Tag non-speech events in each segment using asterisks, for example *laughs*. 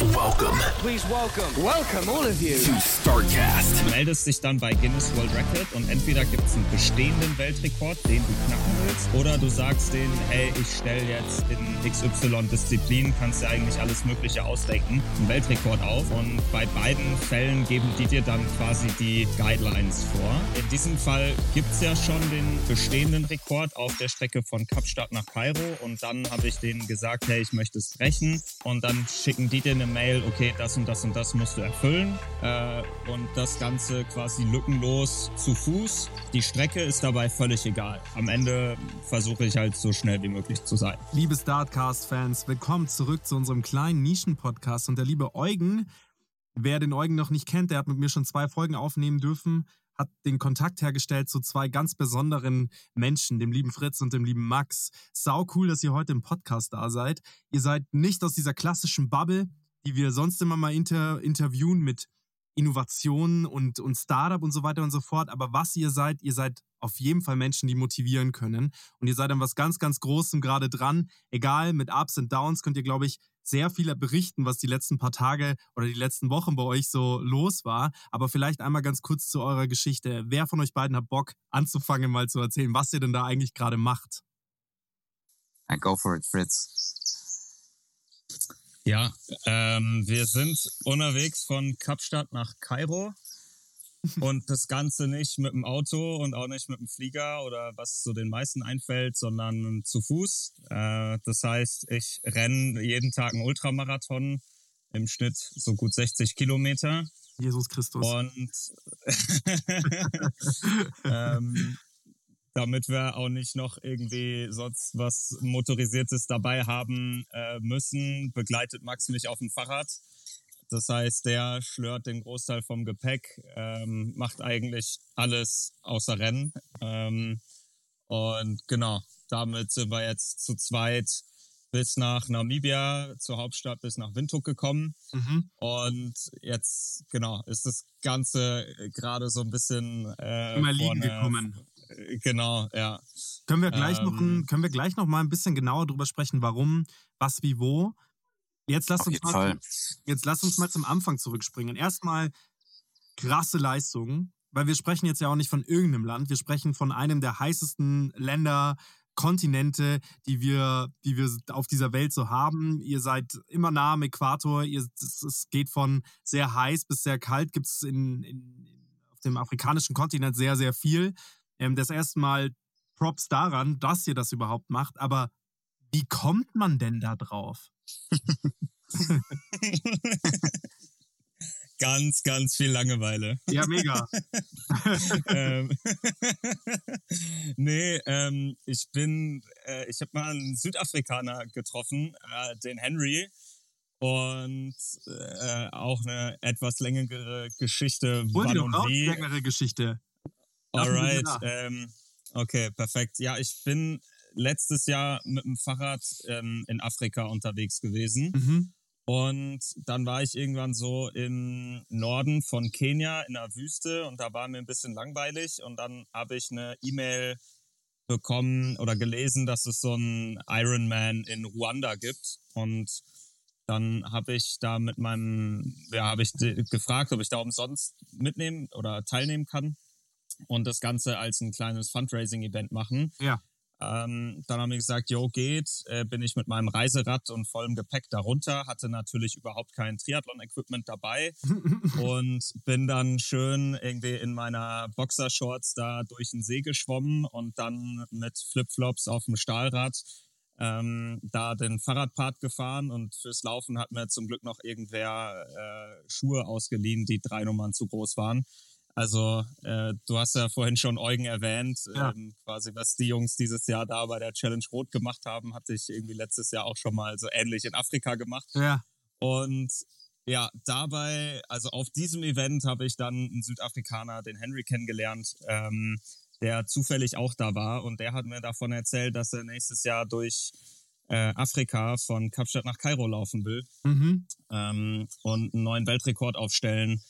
Welcome Please welcome. Welcome, all of you. to StarCast. Du meldest dich dann bei Guinness World Record und entweder gibt es einen bestehenden Weltrekord, den du knacken willst, oder du sagst denen, hey, ich stelle jetzt in XY-Disziplin, kannst dir eigentlich alles Mögliche ausdenken, einen Weltrekord auf. Und bei beiden Fällen geben die dir dann quasi die Guidelines vor. In diesem Fall gibt es ja schon den bestehenden Rekord auf der Strecke von Kapstadt nach Kairo. Und dann habe ich denen gesagt, hey, ich möchte es brechen. Und dann schicken die dir eine Mail, okay, das und das und das musst du erfüllen. Äh, und das Ganze quasi lückenlos zu Fuß. Die Strecke ist dabei völlig egal. Am Ende versuche ich halt so schnell wie möglich zu sein. Liebe Startcast-Fans, willkommen zurück zu unserem kleinen Nischen-Podcast. Und der liebe Eugen, wer den Eugen noch nicht kennt, der hat mit mir schon zwei Folgen aufnehmen dürfen, hat den Kontakt hergestellt zu zwei ganz besonderen Menschen, dem lieben Fritz und dem lieben Max. Sau cool, dass ihr heute im Podcast da seid. Ihr seid nicht aus dieser klassischen Bubble, die wir sonst immer mal inter interviewen mit Innovationen und, und Startup und so weiter und so fort. Aber was ihr seid, ihr seid auf jeden Fall Menschen, die motivieren können. Und ihr seid an was ganz, ganz Großem gerade dran. Egal, mit Ups und Downs könnt ihr, glaube ich, sehr viel berichten, was die letzten paar Tage oder die letzten Wochen bei euch so los war. Aber vielleicht einmal ganz kurz zu eurer Geschichte. Wer von euch beiden hat Bock, anzufangen, mal zu erzählen, was ihr denn da eigentlich gerade macht? I go for it, Fritz. Ja, ähm, wir sind unterwegs von Kapstadt nach Kairo. *laughs* Und das Ganze nicht mit dem Auto und auch nicht mit dem Flieger oder was so den meisten einfällt, sondern zu Fuß. Äh, das heißt, ich renne jeden Tag einen Ultramarathon im Schnitt so gut 60 Kilometer. Jesus Christus. Und *laughs* ähm, damit wir auch nicht noch irgendwie sonst was Motorisiertes dabei haben äh, müssen, begleitet Max mich auf dem Fahrrad. Das heißt, der schlört den Großteil vom Gepäck, ähm, macht eigentlich alles außer Rennen. Ähm, und genau, damit sind wir jetzt zu zweit bis nach Namibia, zur Hauptstadt, bis nach Windhoek gekommen. Mhm. Und jetzt, genau, ist das Ganze gerade so ein bisschen äh, Immer liegen vorne- gekommen. Äh, Genau, ja. Können wir gleich noch Ähm, ein, können wir gleich noch mal ein bisschen genauer drüber sprechen, warum, was, wie, wo? Jetzt lasst Auf uns mal, Fall. jetzt lasst uns mal zum Anfang zurückspringen. Erstmal krasse Leistungen, weil wir sprechen jetzt ja auch nicht von irgendeinem Land, wir sprechen von einem der heißesten Länder, Kontinente, die wir, die wir auf dieser Welt so haben. Ihr seid immer nah am Äquator, ihr, es, es geht von sehr heiß bis sehr kalt, gibt es in, in, auf dem afrikanischen Kontinent sehr, sehr viel. Ähm, das erste Mal Props daran, dass ihr das überhaupt macht, aber wie kommt man denn da drauf? *laughs* ganz, ganz viel Langeweile. Ja, mega. *laughs* ähm, *laughs* nee, ähm, ich bin, äh, ich habe mal einen Südafrikaner getroffen, äh, den Henry. Und äh, auch eine etwas längere Geschichte, Hol wann dir und längere Geschichte. Alright, ähm, okay, perfekt. Ja, ich bin letztes Jahr mit dem Fahrrad ähm, in Afrika unterwegs gewesen. Mhm. Und dann war ich irgendwann so im Norden von Kenia in der Wüste und da war mir ein bisschen langweilig und dann habe ich eine E-Mail bekommen oder gelesen, dass es so einen Ironman in Ruanda gibt und dann habe ich da mit meinem, ja, habe ich gefragt, ob ich da umsonst mitnehmen oder teilnehmen kann und das Ganze als ein kleines Fundraising-Event machen. Ja. Ähm, dann haben wir gesagt, jo, geht. Äh, bin ich mit meinem Reiserad und vollem Gepäck darunter, hatte natürlich überhaupt kein Triathlon-Equipment dabei *laughs* und bin dann schön irgendwie in meiner Boxershorts da durch den See geschwommen und dann mit Flipflops auf dem Stahlrad ähm, da den Fahrradpart gefahren und fürs Laufen hat mir zum Glück noch irgendwer äh, Schuhe ausgeliehen, die drei Nummern zu groß waren. Also äh, du hast ja vorhin schon Eugen erwähnt, Ja. ähm, quasi was die Jungs dieses Jahr da bei der Challenge Rot gemacht haben, hatte ich irgendwie letztes Jahr auch schon mal so ähnlich in Afrika gemacht. ja. Und ja, dabei, also auf diesem Event habe ich dann einen Südafrikaner, den Henry, kennengelernt, ähm, der zufällig auch da war und der hat mir davon erzählt, dass er nächstes Jahr durch äh, Afrika von Kapstadt nach Kairo laufen will Mhm. ähm, und einen neuen Weltrekord aufstellen.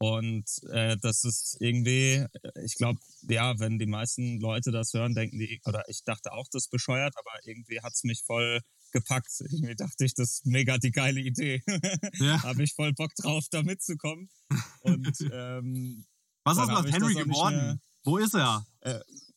Und äh, das ist irgendwie, ich glaube, ja, wenn die meisten Leute das hören, denken die, oder ich dachte auch, das ist bescheuert, aber irgendwie hat's mich voll gepackt. Irgendwie dachte ich, das ist mega die geile Idee. Ja. *laughs* Habe ich voll Bock drauf, da mitzukommen. Und *laughs* ähm, Was ist aus Henry geworden? mehr- Wo ist er?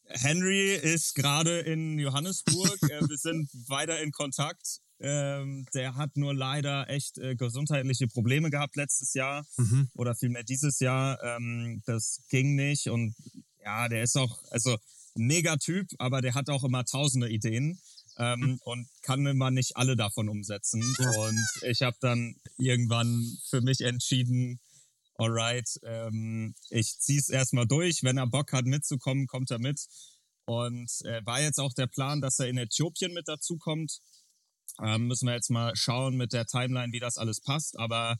Henry ist gerade in Johannesburg. äh, wir sind weiter in Kontakt. Ähm, der hat nur leider echt äh, gesundheitliche Probleme gehabt letztes Jahr Mhm. oder vielmehr dieses Jahr. Ähm, das ging nicht und ja, der ist auch, also mega Typ, aber der hat auch immer tausende Ideen ähm, und kann immer nicht alle davon umsetzen. Und ich habe dann irgendwann für mich entschieden, alright, ähm, ich zieh's erstmal durch. Wenn er Bock hat mitzukommen, kommt er mit. Und äh, war jetzt auch der Plan, dass er in Äthiopien mit dazukommt. Ähm, müssen wir jetzt mal schauen mit der Timeline, wie das alles passt. Aber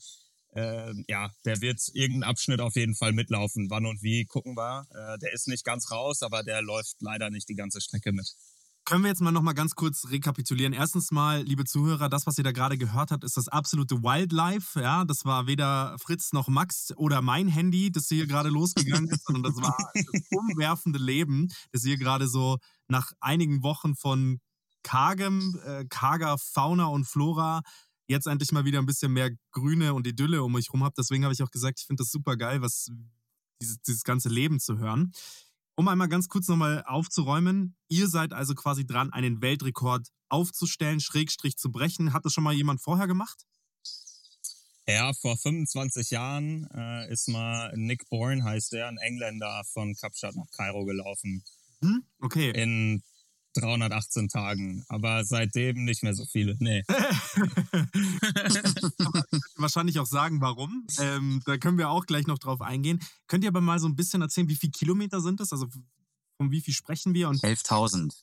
äh, ja, der wird irgendeinen Abschnitt auf jeden Fall mitlaufen. Wann und wie, gucken wir. Äh, der ist nicht ganz raus, aber der läuft leider nicht die ganze Strecke mit. Können wir jetzt mal noch mal ganz kurz rekapitulieren. Erstens mal, liebe Zuhörer, das, was ihr da gerade gehört habt, ist das absolute Wildlife. Ja, das war weder Fritz noch Max oder mein Handy, das hier gerade losgegangen ist, sondern das war *laughs* das umwerfende Leben, das hier gerade so nach einigen Wochen von kargem, äh, karger Fauna und Flora jetzt endlich mal wieder ein bisschen mehr Grüne und Idylle um mich rum habt. Deswegen habe ich auch gesagt, ich finde das super geil, was dieses, dieses ganze Leben zu hören. Um einmal ganz kurz nochmal aufzuräumen, ihr seid also quasi dran, einen Weltrekord aufzustellen, Schrägstrich zu brechen. Hat das schon mal jemand vorher gemacht? Ja, vor 25 Jahren äh, ist mal Nick Bourne, heißt der, ein Engländer von Kapstadt nach Kairo gelaufen. Hm? Okay. In 318 Tagen. Aber seitdem nicht mehr so viele. Nee. *laughs* Wahrscheinlich auch sagen, warum. Ähm, da können wir auch gleich noch drauf eingehen. Könnt ihr aber mal so ein bisschen erzählen, wie viele Kilometer sind es? Also von wie viel sprechen wir? Und 11.000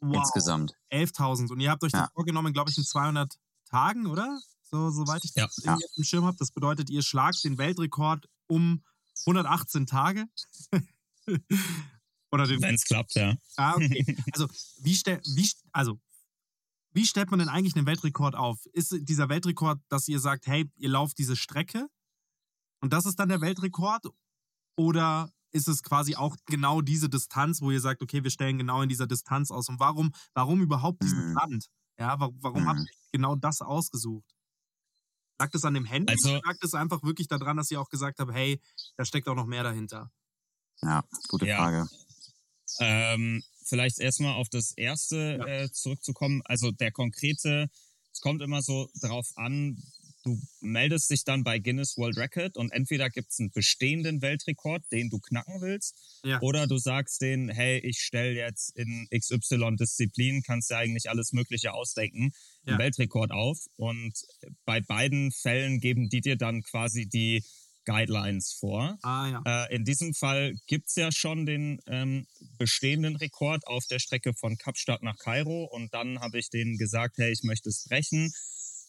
wow, insgesamt. 11.000. Und ihr habt euch das Ja. vorgenommen, glaube ich, in 200 Tagen, oder? So, soweit ich Ja. das auf dem Schirm habe. Das bedeutet, ihr schlagt den Weltrekord um 118 Tage. *laughs* oder den Wenn es klappt, ja. Ah, okay. *laughs* Also, wie, stell, wie, also, wie stellt man denn eigentlich einen Weltrekord auf? Ist dieser Weltrekord, dass ihr sagt, hey, ihr lauft diese Strecke und das ist dann der Weltrekord? Oder ist es quasi auch genau diese Distanz, wo ihr sagt, okay, wir stellen genau in dieser Distanz aus? Und warum, warum überhaupt diesen Mhm. Land? Ja, wa- warum habt Mhm. ihr genau das ausgesucht? Lag es an dem Handy Also- oder lag es einfach wirklich daran, dass ihr auch gesagt habt, hey, da steckt auch noch mehr dahinter? Ja, gute Ja. Frage. Ähm, vielleicht erstmal auf das erste Ja. äh, zurückzukommen. Also der konkrete, es kommt immer so drauf an, du meldest dich dann bei Guinness World Record und entweder gibt es einen bestehenden Weltrekord, den du knacken willst, Ja. oder du sagst denen, hey, ich stelle jetzt in XY-Disziplin, kannst ja eigentlich alles Mögliche ausdenken, Ja. einen Weltrekord auf. Und bei beiden Fällen geben die dir dann quasi die Guidelines vor. Ah, ja. Äh, in diesem Fall gibt's ja schon den ähm, bestehenden Rekord auf der Strecke von Kapstadt nach Kairo und dann habe ich denen gesagt, hey, ich möchte es brechen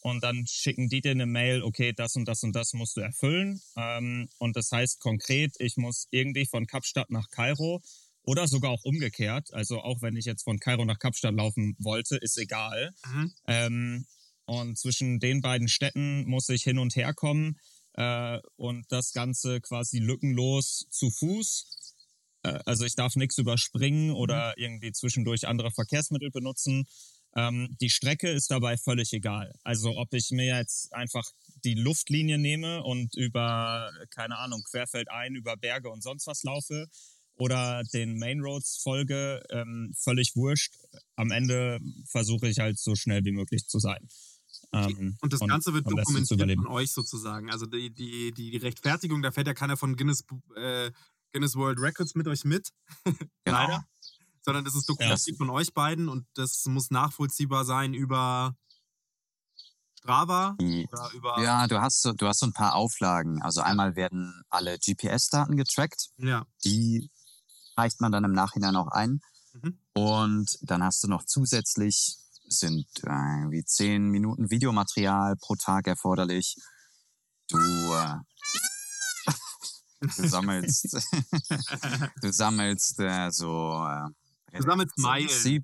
und dann schicken die dir eine Mail, okay, das und das und das musst du erfüllen ähm, und das heißt konkret, ich muss irgendwie von Kapstadt nach Kairo oder sogar auch umgekehrt, also auch wenn ich jetzt von Kairo nach Kapstadt laufen wollte, ist egal. Mhm. Ähm, und zwischen den beiden Städten muss ich hin und her kommen äh, und das Ganze quasi lückenlos zu Fuß. Äh, also ich darf nichts überspringen oder irgendwie zwischendurch andere Verkehrsmittel benutzen. Ähm, die Strecke ist dabei völlig egal. Also ob ich mir jetzt einfach die Luftlinie nehme und über, keine Ahnung, querfeldein über Berge und sonst was laufe oder den Main Roads folge, ähm, völlig wurscht. Am Ende versuche ich halt so schnell wie möglich zu sein. Ähm, Und das Ganze wird dokumentiert von euch sozusagen. Also die, die, die Rechtfertigung, da fährt ja keiner von Guinness, äh, Guinness World Records mit euch mit, *laughs* Genau. leider. sondern das ist dokumentiert von euch beiden und das muss nachvollziehbar sein über Strava Die, oder über. ja, du hast, so, du hast so ein paar Auflagen. Also einmal werden alle GPS-Daten getrackt. ja. Die reicht man dann im Nachhinein auch ein. Mhm. Und dann hast du noch zusätzlich, sind äh, wie zehn Minuten Videomaterial pro Tag erforderlich. Du, äh, *laughs* Du sammelst, *laughs* du sammelst äh, so äh, Du sammelst Meilen.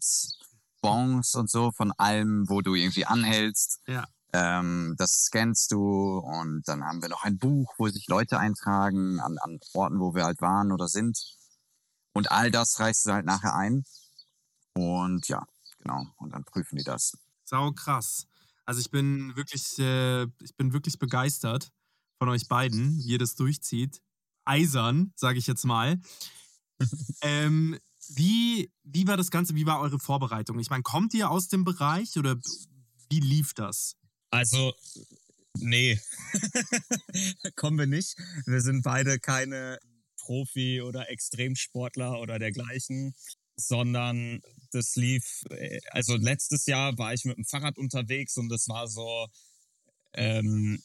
Bons und so von allem, wo du irgendwie anhältst. Ja. Ähm, das scannst du und dann haben wir noch ein Buch, wo sich Leute eintragen an, an Orten, wo wir halt waren oder sind. Und all das reichst du halt nachher ein. Und ja, genau. Und dann prüfen die das. Sau krass. Also ich bin wirklich, äh, ich bin wirklich begeistert von euch beiden, wie ihr das durchzieht. Eisern, sage ich jetzt mal. *laughs* ähm, wie, wie war das Ganze? Wie war eure Vorbereitung? Ich meine, kommt ihr aus dem Bereich oder wie lief das? Also, nee, *laughs* kommen wir nicht. Wir sind beide keine Profi- oder Extremsportler oder dergleichen, sondern das lief, äh, also letztes Jahr war ich mit dem Fahrrad unterwegs und das war so ähm,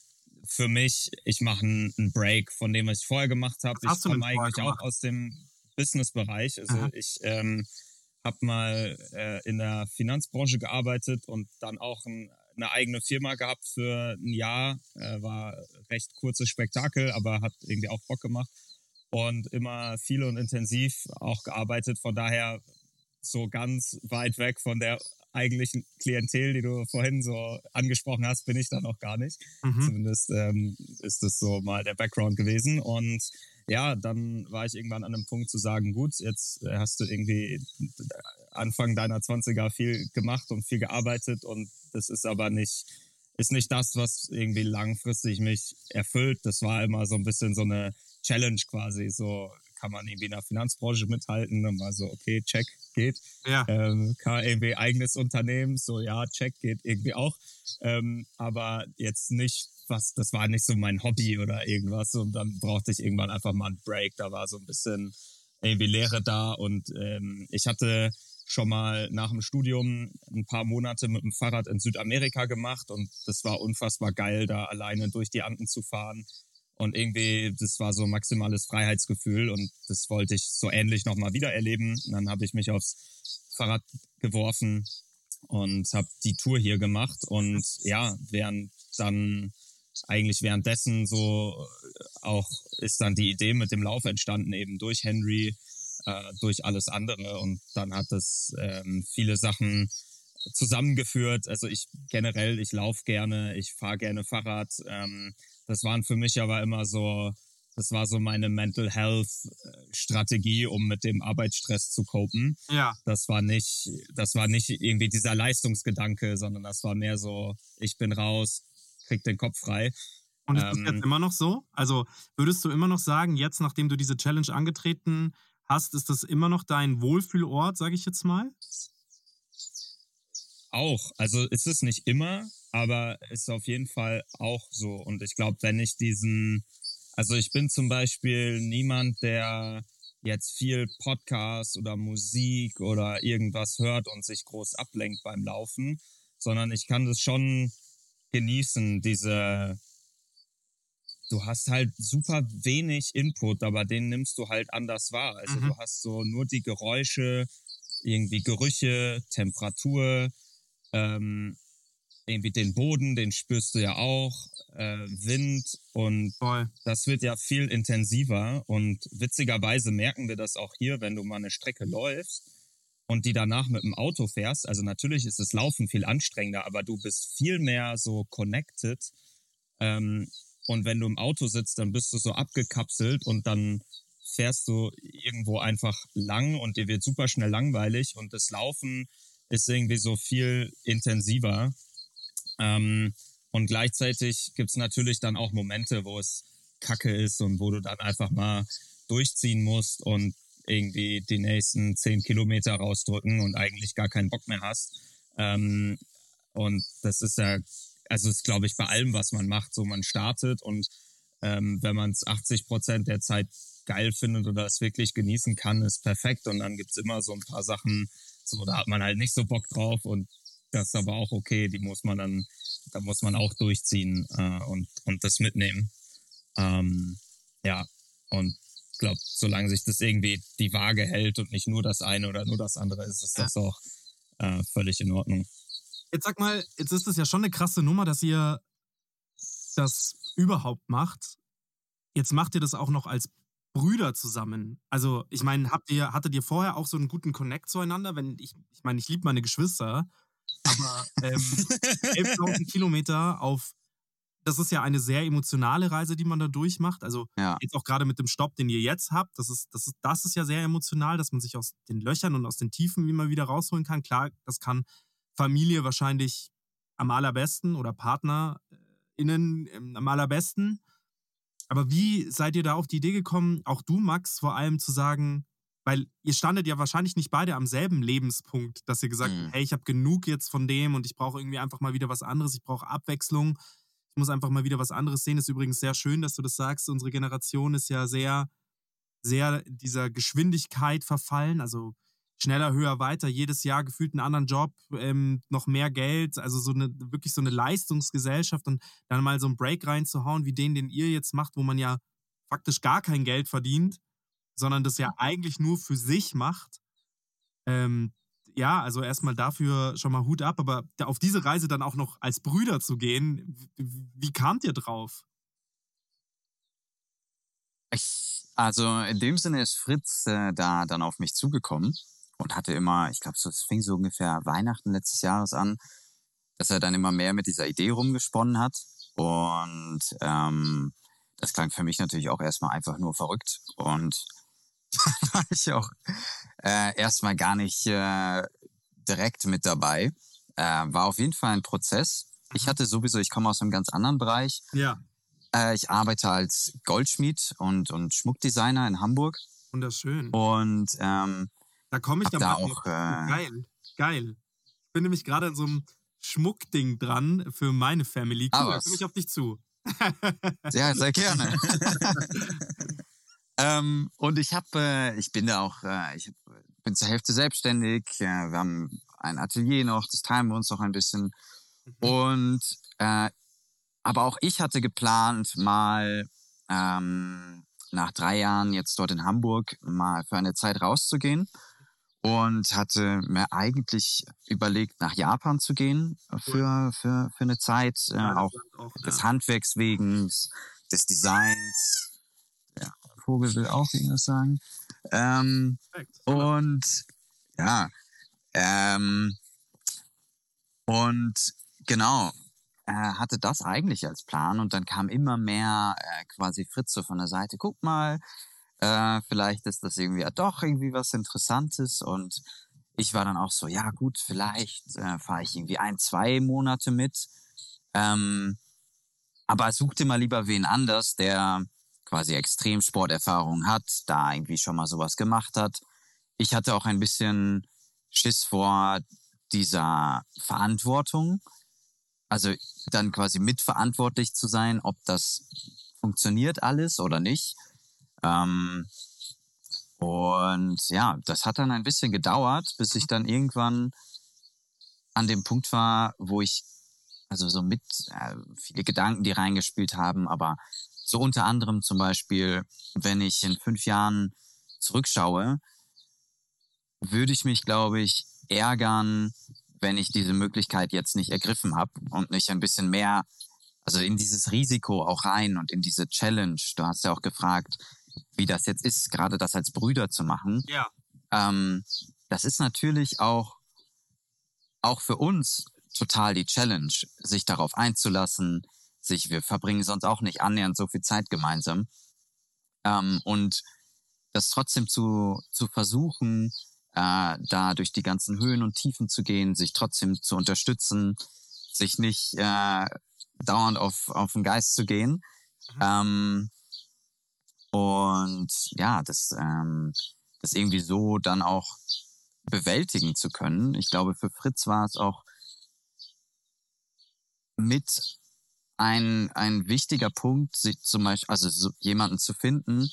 für mich, ich mache einen Break von dem, was ich vorher gemacht habe. Ich komme eigentlich auch gemacht? aus dem Business-Bereich. Also Aha. ich ähm, habe mal äh, in der Finanzbranche gearbeitet und dann auch ein, eine eigene Firma gehabt für ein Jahr. Äh, war recht kurzes Spektakel, aber hat irgendwie auch Bock gemacht. Und immer viel und intensiv auch gearbeitet. Von daher so ganz weit weg von der eigentlichen Klientel, die du vorhin so angesprochen hast, bin ich da noch gar nicht. Mhm. Zumindest ähm, ist das so mal der Background gewesen. Und ja, dann war ich irgendwann an einem Punkt zu sagen, gut, jetzt hast du irgendwie Anfang deiner 20er viel gemacht und viel gearbeitet und das ist aber nicht, ist nicht das, was irgendwie langfristig mich erfüllt. Das war immer so ein bisschen so eine Challenge quasi. So kann man irgendwie in der Finanzbranche mithalten. Dann war so, okay, check, geht. Ja. Ähm, kann irgendwie eigenes Unternehmen, so ja, check, geht irgendwie auch. Ähm, aber jetzt nicht, was, das war nicht so mein Hobby oder irgendwas. Und dann brauchte ich irgendwann einfach mal einen Break. Da war so ein bisschen irgendwie Leere da. Und ähm, ich hatte schon mal nach dem Studium ein paar Monate mit dem Fahrrad in Südamerika gemacht und das war unfassbar geil, da alleine durch die Anden zu fahren. Und irgendwie, das war so maximales Freiheitsgefühl und das wollte ich so ähnlich nochmal wieder erleben. Und dann habe ich mich aufs Fahrrad geworfen und habe die Tour hier gemacht. Und ja, während dann eigentlich währenddessen so auch ist dann die Idee mit dem Lauf entstanden, eben durch Henry, äh, durch alles andere. Und dann hat es ähm, viele Sachen zusammengeführt. Also ich generell, ich laufe gerne, ich fahre gerne Fahrrad. Ähm, das waren für mich aber immer so, das war so meine Mental Health äh, Strategie, um mit dem Arbeitsstress zu copen. Ja. Das war nicht, das war nicht irgendwie dieser Leistungsgedanke, sondern das war mehr so, ich bin raus, krieg den Kopf frei. Und ist das Ähm, jetzt immer noch so? Also würdest du immer noch sagen, jetzt nachdem du diese Challenge angetreten hast, ist das immer noch dein Wohlfühlort, sage ich jetzt mal? Auch. Also ist es nicht immer, aber ist auf jeden Fall auch so. Und ich glaube, wenn ich diesen, also ich bin zum Beispiel niemand, der jetzt viel Podcast oder Musik oder irgendwas hört und sich groß ablenkt beim Laufen, sondern ich kann das schon genießen, diese, du hast halt super wenig Input, aber den nimmst du halt anders wahr. Also Mhm. du hast so nur die Geräusche, irgendwie Gerüche, Temperatur, ähm, irgendwie den Boden, den spürst du ja auch, äh, Wind und Voll. das wird ja viel intensiver und witzigerweise merken wir das auch hier, wenn du mal eine Strecke läufst und die danach mit dem Auto fährst. Also natürlich ist das Laufen viel anstrengender, aber du bist viel mehr so connected. Ähm, und wenn du im Auto sitzt, dann bist du so abgekapselt und dann fährst du irgendwo einfach lang und dir wird super schnell langweilig und das Laufen ist irgendwie so viel intensiver. Ähm, und gleichzeitig gibt's natürlich dann auch Momente, wo es kacke ist und wo du dann einfach mal durchziehen musst und irgendwie die nächsten zehn Kilometer rausdrücken und eigentlich gar keinen Bock mehr hast. Ähm, und das ist ja, also ist glaube ich bei allem, was man macht, so man startet und ähm, wenn man es 80 Prozent der Zeit geil findet oder es wirklich genießen kann, ist perfekt. Und dann gibt's immer so ein paar Sachen, so da hat man halt nicht so Bock drauf und das ist aber auch okay, die muss man dann, da muss man auch durchziehen äh, und, und das mitnehmen. Ähm, ja, und ich glaube, solange sich das irgendwie die Waage hält und nicht nur das eine oder nur das andere ist, ist das auch äh, völlig in Ordnung. Jetzt sag mal, jetzt ist es ja schon eine krasse Nummer, dass ihr das überhaupt macht. jetzt macht ihr das auch noch als Brüder zusammen. Also, ich meine, habt ihr, hattet ihr vorher auch so einen guten Connect zueinander? Wenn ich, ich meine, ich liebe meine Geschwister, aber ähm, 11.000 Kilometer auf, das ist ja eine sehr emotionale Reise, die man da durchmacht. Also Ja. jetzt auch gerade mit dem Stopp, den ihr jetzt habt, das ist, das ist, das ist ja sehr emotional, dass man sich aus den Löchern und aus den Tiefen immer wieder rausholen kann. Klar, das kann Familie wahrscheinlich am allerbesten oder PartnerInnen ähm, am allerbesten. Aber wie seid ihr da auf die Idee gekommen, auch du, Max, vor allem zu sagen, weil ihr standet ja wahrscheinlich nicht beide am selben Lebenspunkt, dass ihr gesagt habt, Mhm. hey, ich habe genug jetzt von dem und ich brauche irgendwie einfach mal wieder was anderes, ich brauche Abwechslung, ich muss einfach mal wieder was anderes sehen. Ist übrigens sehr schön, dass du das sagst. Unsere Generation ist ja sehr, sehr dieser Geschwindigkeit verfallen, also schneller, höher, weiter, jedes Jahr gefühlt einen anderen Job, ähm, noch mehr Geld, also so eine, wirklich so eine Leistungsgesellschaft und dann mal so einen Break reinzuhauen, wie den, den ihr jetzt macht, wo man ja faktisch gar kein Geld verdient, sondern das ja eigentlich nur für sich macht. Ähm, ja, also erstmal dafür schon mal Hut ab, aber auf diese Reise dann auch noch als Brüder zu gehen, wie, wie kamt ihr drauf? Ich, also in dem Sinne ist Fritz äh, da dann auf mich zugekommen und hatte immer, ich glaube, so, es fing so ungefähr Weihnachten letztes Jahres an, dass er dann immer mehr mit dieser Idee rumgesponnen hat. Und ähm, das klang für mich natürlich auch erstmal einfach nur verrückt. Und *laughs* da war ich auch äh, erstmal gar nicht äh, direkt mit dabei. Äh, war auf jeden Fall ein Prozess. Ich hatte sowieso, ich komme aus einem ganz anderen Bereich. Ja, Äh, ich arbeite als Goldschmied und, und Schmuckdesigner in Hamburg. wunderschön. Und ähm, Da komme ich hab dann da auch, äh, Geil, geil. Ich bin nämlich gerade an so einem Schmuckding dran für meine Family. Ah, Cool, da was? komme ich auf dich zu. *laughs* ja, sehr gerne. *laughs* ähm, und ich habe, äh, ich bin da auch, äh, ich bin zur Hälfte selbstständig. Äh, wir haben ein Atelier noch, das teilen wir uns noch ein bisschen. Und äh, aber auch ich hatte geplant, mal ähm, nach drei Jahren jetzt dort in Hamburg mal für eine Zeit rauszugehen und hatte mir eigentlich überlegt, nach Japan zu gehen für, für, für eine Zeit, äh, auch des ja. Handwerks wegen, des- des Designs. Ja, Vogel will auch irgendwas sagen. Ähm, und ja, ähm, und genau, äh, hatte das eigentlich als Plan und dann kam immer mehr äh, quasi Fritze von der Seite, guck mal, äh, vielleicht ist das irgendwie ja doch irgendwie was Interessantes und ich war dann auch so, ja gut, vielleicht äh, fahre ich irgendwie ein, zwei Monate mit, ähm, aber suchte mal lieber wen anders, der quasi Extremsporterfahrung hat, da irgendwie schon mal sowas gemacht hat. Ich hatte auch ein bisschen Schiss vor dieser Verantwortung, also dann quasi mitverantwortlich zu sein, ob das funktioniert alles oder nicht. Ähm, und ja, das hat dann ein bisschen gedauert, bis ich dann irgendwann an dem Punkt war, wo ich also so mit äh, viele Gedanken, die reingespielt haben, aber so unter anderem zum Beispiel, wenn ich in fünf Jahren zurückschaue, würde ich mich, glaube ich, ärgern, wenn ich diese Möglichkeit jetzt nicht ergriffen habe und nicht ein bisschen mehr, also in dieses Risiko auch rein und in diese Challenge. Du hast ja auch gefragt, wie das jetzt ist, gerade das als Brüder zu machen. Ja, Ähm, das ist natürlich auch, auch für uns total die Challenge, sich darauf einzulassen, sich, wir verbringen sonst auch nicht annähernd so viel Zeit gemeinsam. Ähm, und das trotzdem zu, zu versuchen, äh, da durch die ganzen Höhen und Tiefen zu gehen, sich trotzdem zu unterstützen, sich nicht äh, dauernd auf, auf den Geist zu gehen. Ähm, und ja, das, ähm, das irgendwie so dann auch bewältigen zu können. Ich glaube, für Fritz war es auch mit ein, ein wichtiger Punkt, zum Beispiel, also so jemanden zu finden,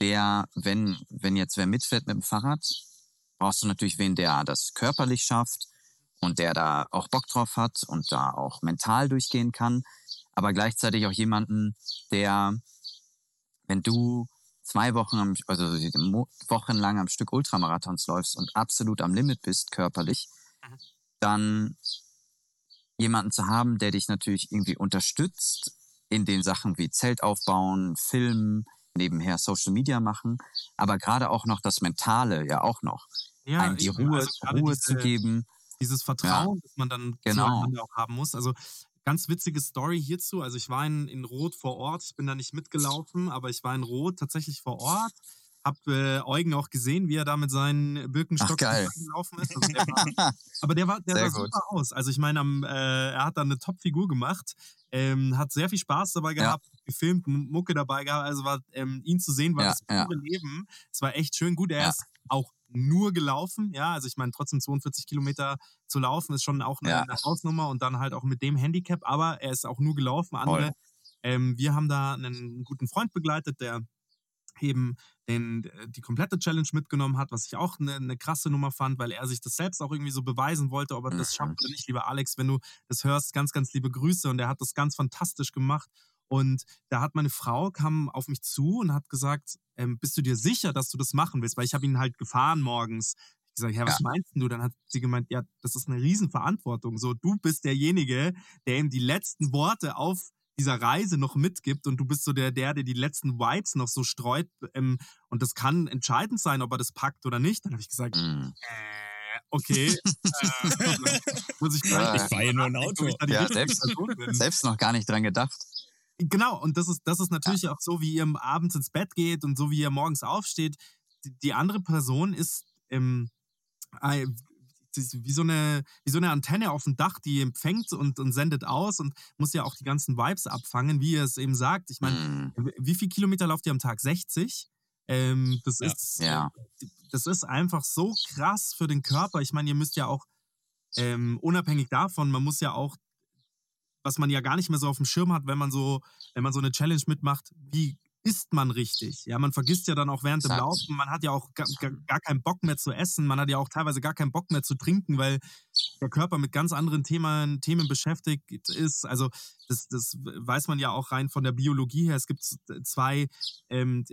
der, wenn, wenn jetzt wer mitfährt mit dem Fahrrad, brauchst du natürlich wen, der das körperlich schafft und der da auch Bock drauf hat und da auch mental durchgehen kann, aber gleichzeitig auch jemanden, der, wenn du zwei Wochen, am, also wochenlang am Stück Ultramarathons läufst und absolut am Limit bist körperlich, dann jemanden zu haben, der dich natürlich irgendwie unterstützt, in den Sachen wie Zelt aufbauen, Filmen, nebenher Social Media machen, aber gerade auch noch das Mentale ja auch noch. Ja, einem die Ruhe, also Ruhe diese, zu geben. Dieses Vertrauen, das man dann Genau. auch haben muss. Also ganz witzige Story hierzu. Also ich war in, in Rot vor Ort. Ich bin da nicht mitgelaufen, aber ich war in Rot tatsächlich vor Ort. Hab äh, Eugen auch gesehen, wie er da mit seinen Birkenstock gelaufen ist. Also der war, *laughs* aber der war, der sah gut. super aus. Also ich meine, am, äh, er hat da eine Top-Figur gemacht, ähm, hat sehr viel Spaß dabei Ja. gehabt, gefilmt, M- Mucke dabei gehabt. Also war ähm, ihn zu sehen, war Ja, das ja. pure Leben. Es war echt schön gut. Er Ja. ist auch nur gelaufen, ja. Also ich meine, trotzdem 42 Kilometer zu laufen ist schon auch eine, Ja. eine Hausnummer und dann halt auch mit dem Handicap, aber er ist auch nur gelaufen. Andere, ähm, wir haben da einen guten Freund begleitet, der eben den, die komplette Challenge mitgenommen hat, was ich auch eine, eine krasse Nummer fand, weil er sich das selbst auch irgendwie so beweisen wollte, ob er das Mhm. schafft oder nicht. Lieber Alex, wenn du das hörst, ganz, ganz liebe Grüße und er hat das ganz fantastisch gemacht. Und da hat meine Frau kam auf mich zu und hat gesagt, ähm, bist du dir sicher, dass du das machen willst? Weil ich habe ihn halt gefahren morgens. Ich gesagt, ja, was Ja. meinst du? Dann hat sie gemeint, ja, das ist eine Riesenverantwortung. So, du bist derjenige, der ihm die letzten Worte auf dieser Reise noch mitgibt und du bist so der, der, der die letzten Vibes noch so streut. Ähm, und das kann entscheidend sein, ob er das packt oder nicht. Dann habe ich gesagt, Mm. äh, okay. äh, *laughs* muss ich Ja, gleich ich fahr hier nur ein ich Auto. die Ja, selbst-. Selbst noch gar nicht dran gedacht. Genau, und das ist, das ist natürlich auch so, wie ihr abends ins Bett geht und so, wie ihr morgens aufsteht. Die, die andere Person ist ähm, äh, wie, so eine, wie so eine Antenne auf dem Dach, die empfängt und, und sendet aus und muss ja auch die ganzen Vibes abfangen, wie ihr es eben sagt. Ich meine, Mm. wie viel Kilometer lauft ihr am Tag? 60? Ähm, das, Ja. ist, Ja. das ist einfach so krass für den Körper. Ich meine, ihr müsst ja auch, ähm, unabhängig davon, man muss ja auch, was man ja gar nicht mehr so auf dem Schirm hat, wenn man so, wenn man so eine Challenge mitmacht, wie isst man richtig? Ja, man vergisst ja dann auch während dem Exakt. Laufen, man hat ja auch gar, gar, gar keinen Bock mehr zu essen, man hat ja auch teilweise gar keinen Bock mehr zu trinken, weil der Körper mit ganz anderen Themen, Themen beschäftigt ist. Also das, das weiß man ja auch rein von der Biologie her. Es gibt zwei ähm,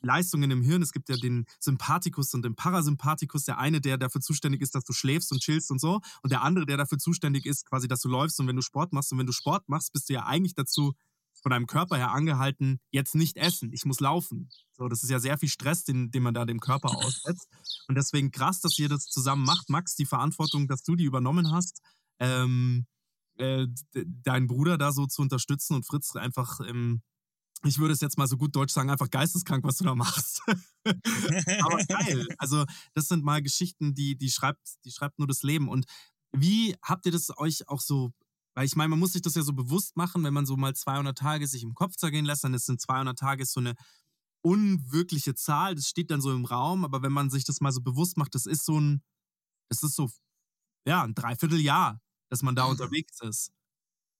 Leistungen im Hirn. Es gibt ja den Sympathikus und den Parasympathikus. Der eine, der dafür zuständig ist, dass du schläfst und chillst und so. Und der andere, der dafür zuständig ist, quasi, dass du läufst und wenn du Sport machst. Und wenn du Sport machst, bist du ja eigentlich dazu von deinem Körper her angehalten, jetzt nicht essen, ich muss laufen. So, das ist ja sehr viel Stress, den, den man da dem Körper aussetzt. Und deswegen krass, dass ihr das zusammen macht. Max, die Verantwortung, dass du die übernommen hast, ähm, äh, deinen Bruder da so zu unterstützen und Fritz einfach, ähm, ich würde es jetzt mal so gut deutsch sagen, einfach geisteskrank, was du da machst. *laughs* Aber geil. Also, das sind mal Geschichten, die, die schreibt, die schreibt nur das Leben. Und wie habt ihr das euch auch so, weil ich meine, man muss sich das ja so bewusst machen, wenn man so mal 200 Tage sich im Kopf zergehen lässt, dann sind 200 Tage so eine unwirkliche Zahl, das steht dann so im Raum, aber wenn man sich das mal so bewusst macht, das ist so ein, das ist so, ja, ein Dreivierteljahr, dass man da Mhm. unterwegs ist.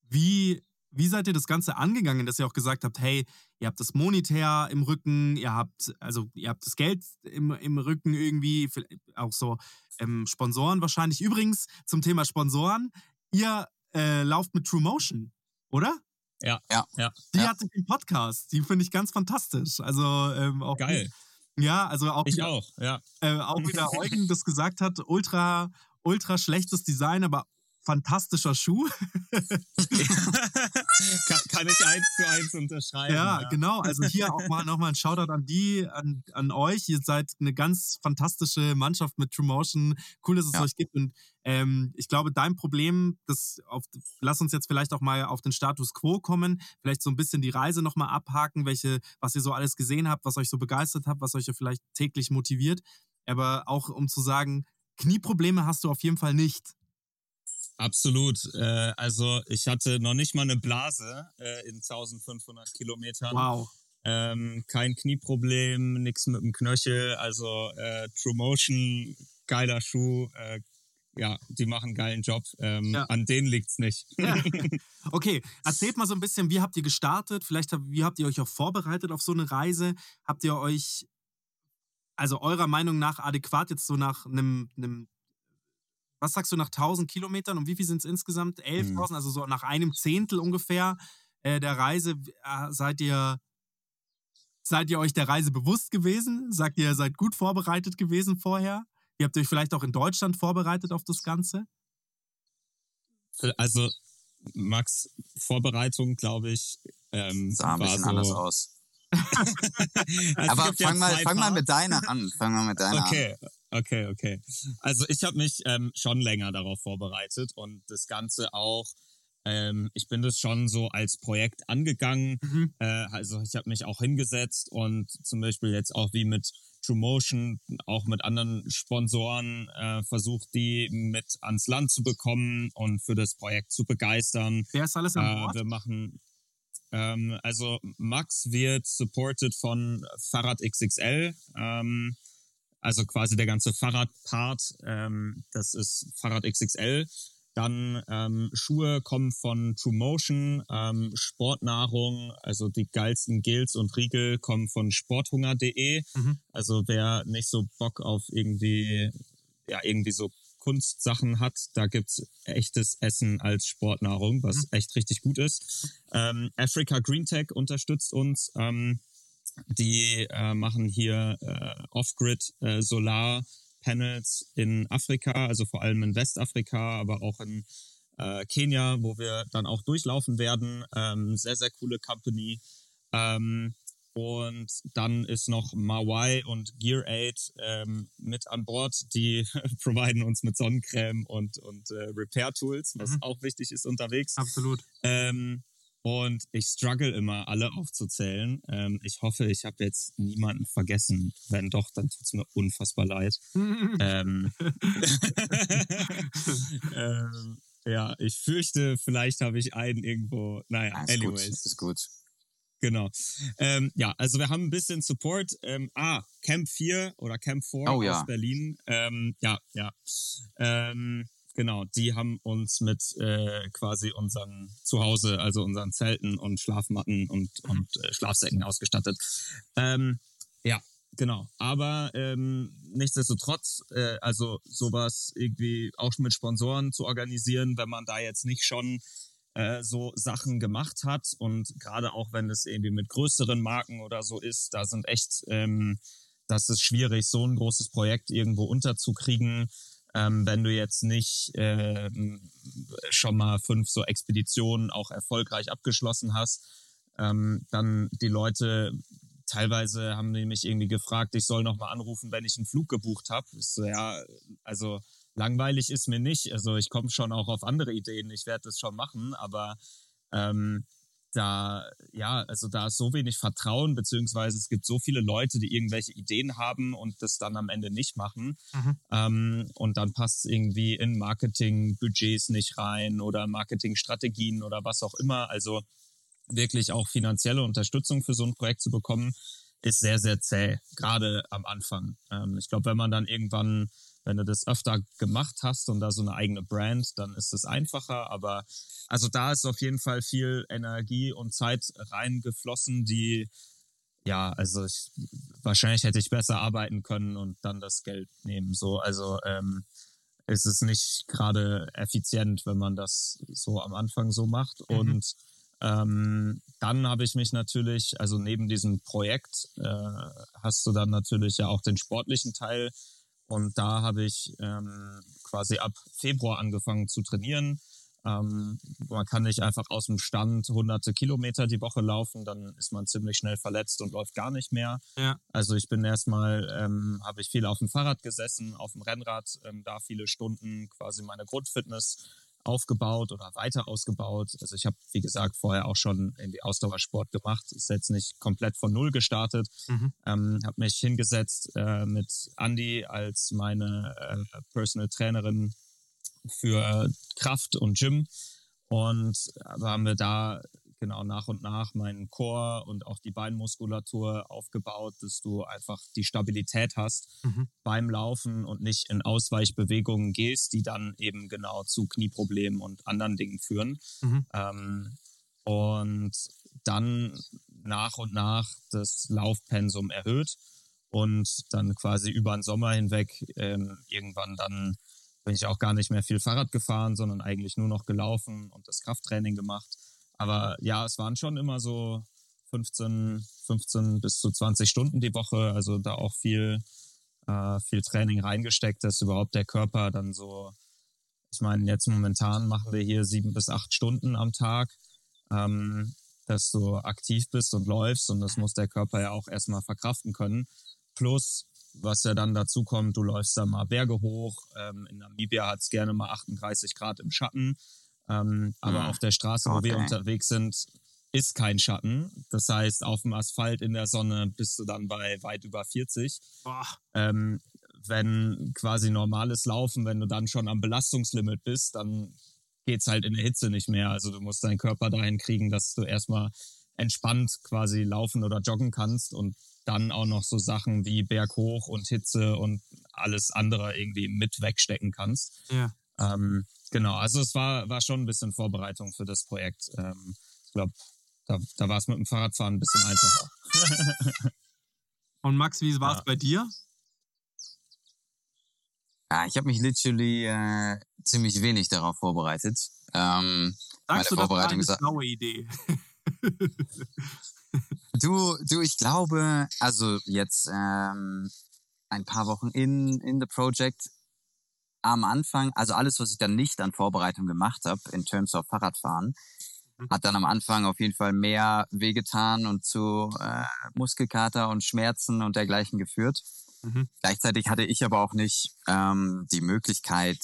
Wie, wie seid ihr das Ganze angegangen, dass ihr auch gesagt habt, hey, ihr habt das monetär im Rücken, ihr habt, also ihr habt das Geld im, im Rücken irgendwie, auch so ähm, Sponsoren wahrscheinlich. Übrigens, zum Thema Sponsoren, ihr äh, lauft mit True Motion, oder? Ja. Ja. Ja. Die Ja. hatte den Podcast, die finde ich ganz fantastisch. Also ähm, auch Geil. Ja, also auch Ich wieder, auch, ja. äh, auch wieder *laughs* Eugen das gesagt hat, ultra, ultra schlechtes Design, aber fantastischer Schuh. *laughs* kann, kann ich eins zu eins unterschreiben. Ja, genau. Also hier auch mal nochmal ein Shoutout an die, an, an euch. Ihr seid eine ganz fantastische Mannschaft mit True Motion. Cool, dass es Ja. euch gibt. Und ähm, ich glaube, dein Problem, das auf, lass uns jetzt vielleicht auch mal auf den Status quo kommen, vielleicht so ein bisschen die Reise nochmal abhaken, welche, was ihr so alles gesehen habt, was euch so begeistert hat, was euch ja vielleicht täglich motiviert. Aber auch um zu sagen, Knieprobleme hast du auf jeden Fall nicht. Absolut. Äh, also ich hatte noch nicht mal eine Blase äh, in 1500 Kilometern. Wow. Ähm, kein Knieproblem, nichts mit dem Knöchel. Also äh, True Motion, geiler Schuh. Äh, ja, die machen einen geilen Job. Ähm, Ja. An denen liegt's nicht. Ja. *laughs* Okay, erzählt mal so ein bisschen, wie habt ihr gestartet? Vielleicht hab, wie habt ihr euch auch vorbereitet auf so eine Reise? Habt ihr euch, also eurer Meinung nach adäquat jetzt so nach einem, einem was sagst du, nach 1000 Kilometern und wie viel sind es insgesamt? 11.000, also so nach einem Zehntel ungefähr äh, der Reise äh, seid ihr Seid ihr euch der Reise bewusst gewesen? Sagt ihr, ihr seid gut vorbereitet gewesen vorher? Ihr habt euch vielleicht auch in Deutschland vorbereitet auf das Ganze? Also Max, Vorbereitung, glaube ich, Ähm, sah ein bisschen so, anders *laughs* aus. also Aber fang, mal, fang mal mit deiner an. Fang mal mit deiner okay. an. Okay, okay. Also ich habe mich ähm, schon länger darauf vorbereitet und das Ganze auch ähm, ich bin das schon so als Projekt angegangen. Mhm. Äh, also ich habe mich auch hingesetzt und zum Beispiel jetzt auch wie mit True Motion, auch mit anderen Sponsoren äh, versucht, die mit ans Land zu bekommen und für das Projekt zu begeistern. Wer ist alles an Bord? Äh, wir machen ähm, also Max wird supported von Fahrrad XXL. Ähm, also quasi der ganze Fahrradpart, ähm, das ist Fahrrad XXL. Dann ähm, Schuhe kommen von True Motion, ähm, Sportnahrung, also die geilsten Gills und Riegel kommen von sporthunger.de. Mhm. Also wer nicht so Bock auf irgendwie, ja, irgendwie so Kunstsachen hat, da gibt's echtes Essen als Sportnahrung, was mhm. echt richtig gut ist. Ähm, Africa Green Tech unterstützt uns. Ähm, die äh, machen hier äh, Off-Grid äh, Solar Panels in Afrika, also vor allem in Westafrika, aber auch in äh, Kenia, wo wir dann auch durchlaufen werden. Ähm, sehr, sehr coole Company. Ähm, und dann ist noch Mawai und Gear Aid ähm, mit an Bord. Die *laughs* providen uns mit Sonnencreme und, und äh, Repair-Tools, was mhm. auch wichtig ist unterwegs. Absolut. Ähm, und ich struggle immer, alle aufzuzählen. Ähm, ich hoffe, ich habe jetzt niemanden vergessen. Wenn doch, dann tut es mir unfassbar leid. *laughs* ähm, *laughs* ähm, ja, ich fürchte, vielleicht habe ich einen irgendwo. Naja, ah, ist anyways. Gut, ist gut. Genau. Ähm, ja, also wir haben ein bisschen Support. Ähm, ah, Camp 4 oder Camp 4 oh, aus ja. Berlin. Ähm, ja, ja. Ähm, Genau, die haben uns mit äh, quasi unseren Zuhause, also unseren Zelten und Schlafmatten und, und äh, Schlafsäcken ausgestattet. Ähm, ja, genau. Aber ähm, nichtsdestotrotz, äh, also sowas irgendwie auch mit Sponsoren zu organisieren, wenn man da jetzt nicht schon äh, so Sachen gemacht hat und gerade auch wenn es irgendwie mit größeren Marken oder so ist, da sind echt, ähm, das ist schwierig, so ein großes Projekt irgendwo unterzukriegen ähm, wenn du jetzt nicht äh, schon mal fünf so Expeditionen auch erfolgreich abgeschlossen hast, ähm, dann die Leute teilweise haben die mich irgendwie gefragt, ich soll noch mal anrufen, wenn ich einen Flug gebucht habe. So, ja, also langweilig ist mir nicht. Also ich komme schon auch auf andere Ideen. Ich werde das schon machen, aber ähm, da, ja, also da ist so wenig Vertrauen, beziehungsweise es gibt so viele Leute, die irgendwelche Ideen haben und das dann am Ende nicht machen. Mhm. Ähm, und dann passt es irgendwie in Marketingbudgets nicht rein oder Marketingstrategien oder was auch immer. Also wirklich auch finanzielle Unterstützung für so ein Projekt zu bekommen, ist sehr, sehr zäh, gerade am Anfang. Ähm, ich glaube, wenn man dann irgendwann wenn du das öfter gemacht hast und da so eine eigene Brand, dann ist es einfacher. Aber also da ist auf jeden Fall viel Energie und Zeit reingeflossen, die ja, also ich, wahrscheinlich hätte ich besser arbeiten können und dann das Geld nehmen. So, also ähm, ist es nicht gerade effizient, wenn man das so am Anfang so macht. Mhm. Und ähm, dann habe ich mich natürlich, also neben diesem Projekt äh, hast du dann natürlich ja auch den sportlichen Teil und da habe ich ähm, quasi ab Februar angefangen zu trainieren. Ähm, man kann nicht einfach aus dem Stand hunderte Kilometer die Woche laufen, dann ist man ziemlich schnell verletzt und läuft gar nicht mehr. Ja. Also ich bin erstmal, ähm, habe ich viel auf dem Fahrrad gesessen, auf dem Rennrad, ähm, da viele Stunden quasi meine Grundfitness aufgebaut oder weiter ausgebaut. Also ich habe, wie gesagt, vorher auch schon irgendwie Ausdauersport gemacht. Ist jetzt nicht komplett von Null gestartet. Mhm. Ähm, habe mich hingesetzt äh, mit Andy als meine äh, Personal Trainerin für Kraft und Gym und haben wir da genau nach und nach meinen Chor und auch die Beinmuskulatur aufgebaut, dass du einfach die Stabilität hast mhm. beim Laufen und nicht in Ausweichbewegungen gehst, die dann eben genau zu Knieproblemen und anderen Dingen führen. Mhm. Ähm, und dann nach und nach das Laufpensum erhöht und dann quasi über den Sommer hinweg ähm, irgendwann dann bin ich auch gar nicht mehr viel Fahrrad gefahren, sondern eigentlich nur noch gelaufen und das Krafttraining gemacht. Aber ja, es waren schon immer so 15, 15 bis zu 20 Stunden die Woche. Also da auch viel, äh, viel Training reingesteckt, dass überhaupt der Körper dann so, ich meine, jetzt momentan machen wir hier sieben bis acht Stunden am Tag. Ähm, dass du aktiv bist und läufst und das muss der Körper ja auch erstmal verkraften können. Plus, was ja dann dazu kommt, du läufst da mal Berge hoch. Ähm, in Namibia hat es gerne mal 38 Grad im Schatten. Ähm, aber auf der Straße, wo wir unterwegs sind, ist kein Schatten. Das heißt, auf dem Asphalt in der Sonne bist du dann bei weit über 40 Boah. ähm, wenn quasi normales Laufen, wenn du dann schon am Belastungslimit bist, dann geht's halt in der Hitze nicht mehr. Also du musst deinen Körper dahin kriegen, dass du erstmal entspannt quasi laufen oder joggen kannst und dann auch noch so Sachen wie Berghoch und Hitze und alles andere irgendwie mit wegstecken kannst. Ja. Ähm, genau, also es war, war schon ein bisschen Vorbereitung für das Projekt. Ähm, ich glaube, da, da war es mit dem Fahrradfahren ein bisschen einfacher. *laughs* Und Max, wie war es Ja. bei dir? Ja, ich habe mich literally äh, ziemlich wenig darauf vorbereitet. Ähm, Meine Sagst du, das war Vorbereitung eine schlaue Idee? *laughs* du, du, ich glaube, also jetzt ähm, ein paar Wochen in, in the project am Anfang, also alles, was ich dann nicht an Vorbereitung gemacht habe, in terms of Fahrradfahren, Mhm. hat dann am Anfang auf jeden Fall mehr wehgetan und zu äh, Muskelkater und Schmerzen und dergleichen geführt. Mhm. Gleichzeitig hatte ich aber auch nicht ähm, die Möglichkeit,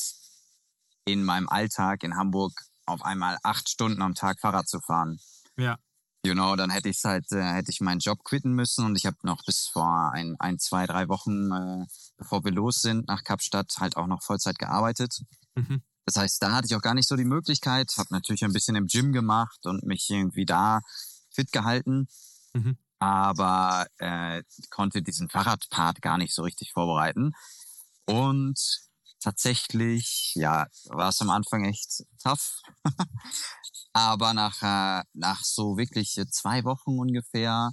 in meinem Alltag in Hamburg auf einmal acht Stunden am Tag Fahrrad zu fahren. Ja. You know, dann hätte ich halt, äh, hätte ich meinen Job quitten müssen und ich habe noch bis vor ein, ein, zwei, drei Wochen, äh, bevor wir los sind nach Kapstadt, halt auch noch Vollzeit gearbeitet. Mhm. Das heißt, da hatte ich auch gar nicht so die Möglichkeit, habe natürlich ein bisschen im Gym gemacht und mich irgendwie da fit gehalten, Mhm. aber äh, konnte diesen Fahrradpart gar nicht so richtig vorbereiten. Und tatsächlich, ja, war es am Anfang echt tough. *laughs* aber nach, äh, nach so wirklich zwei Wochen ungefähr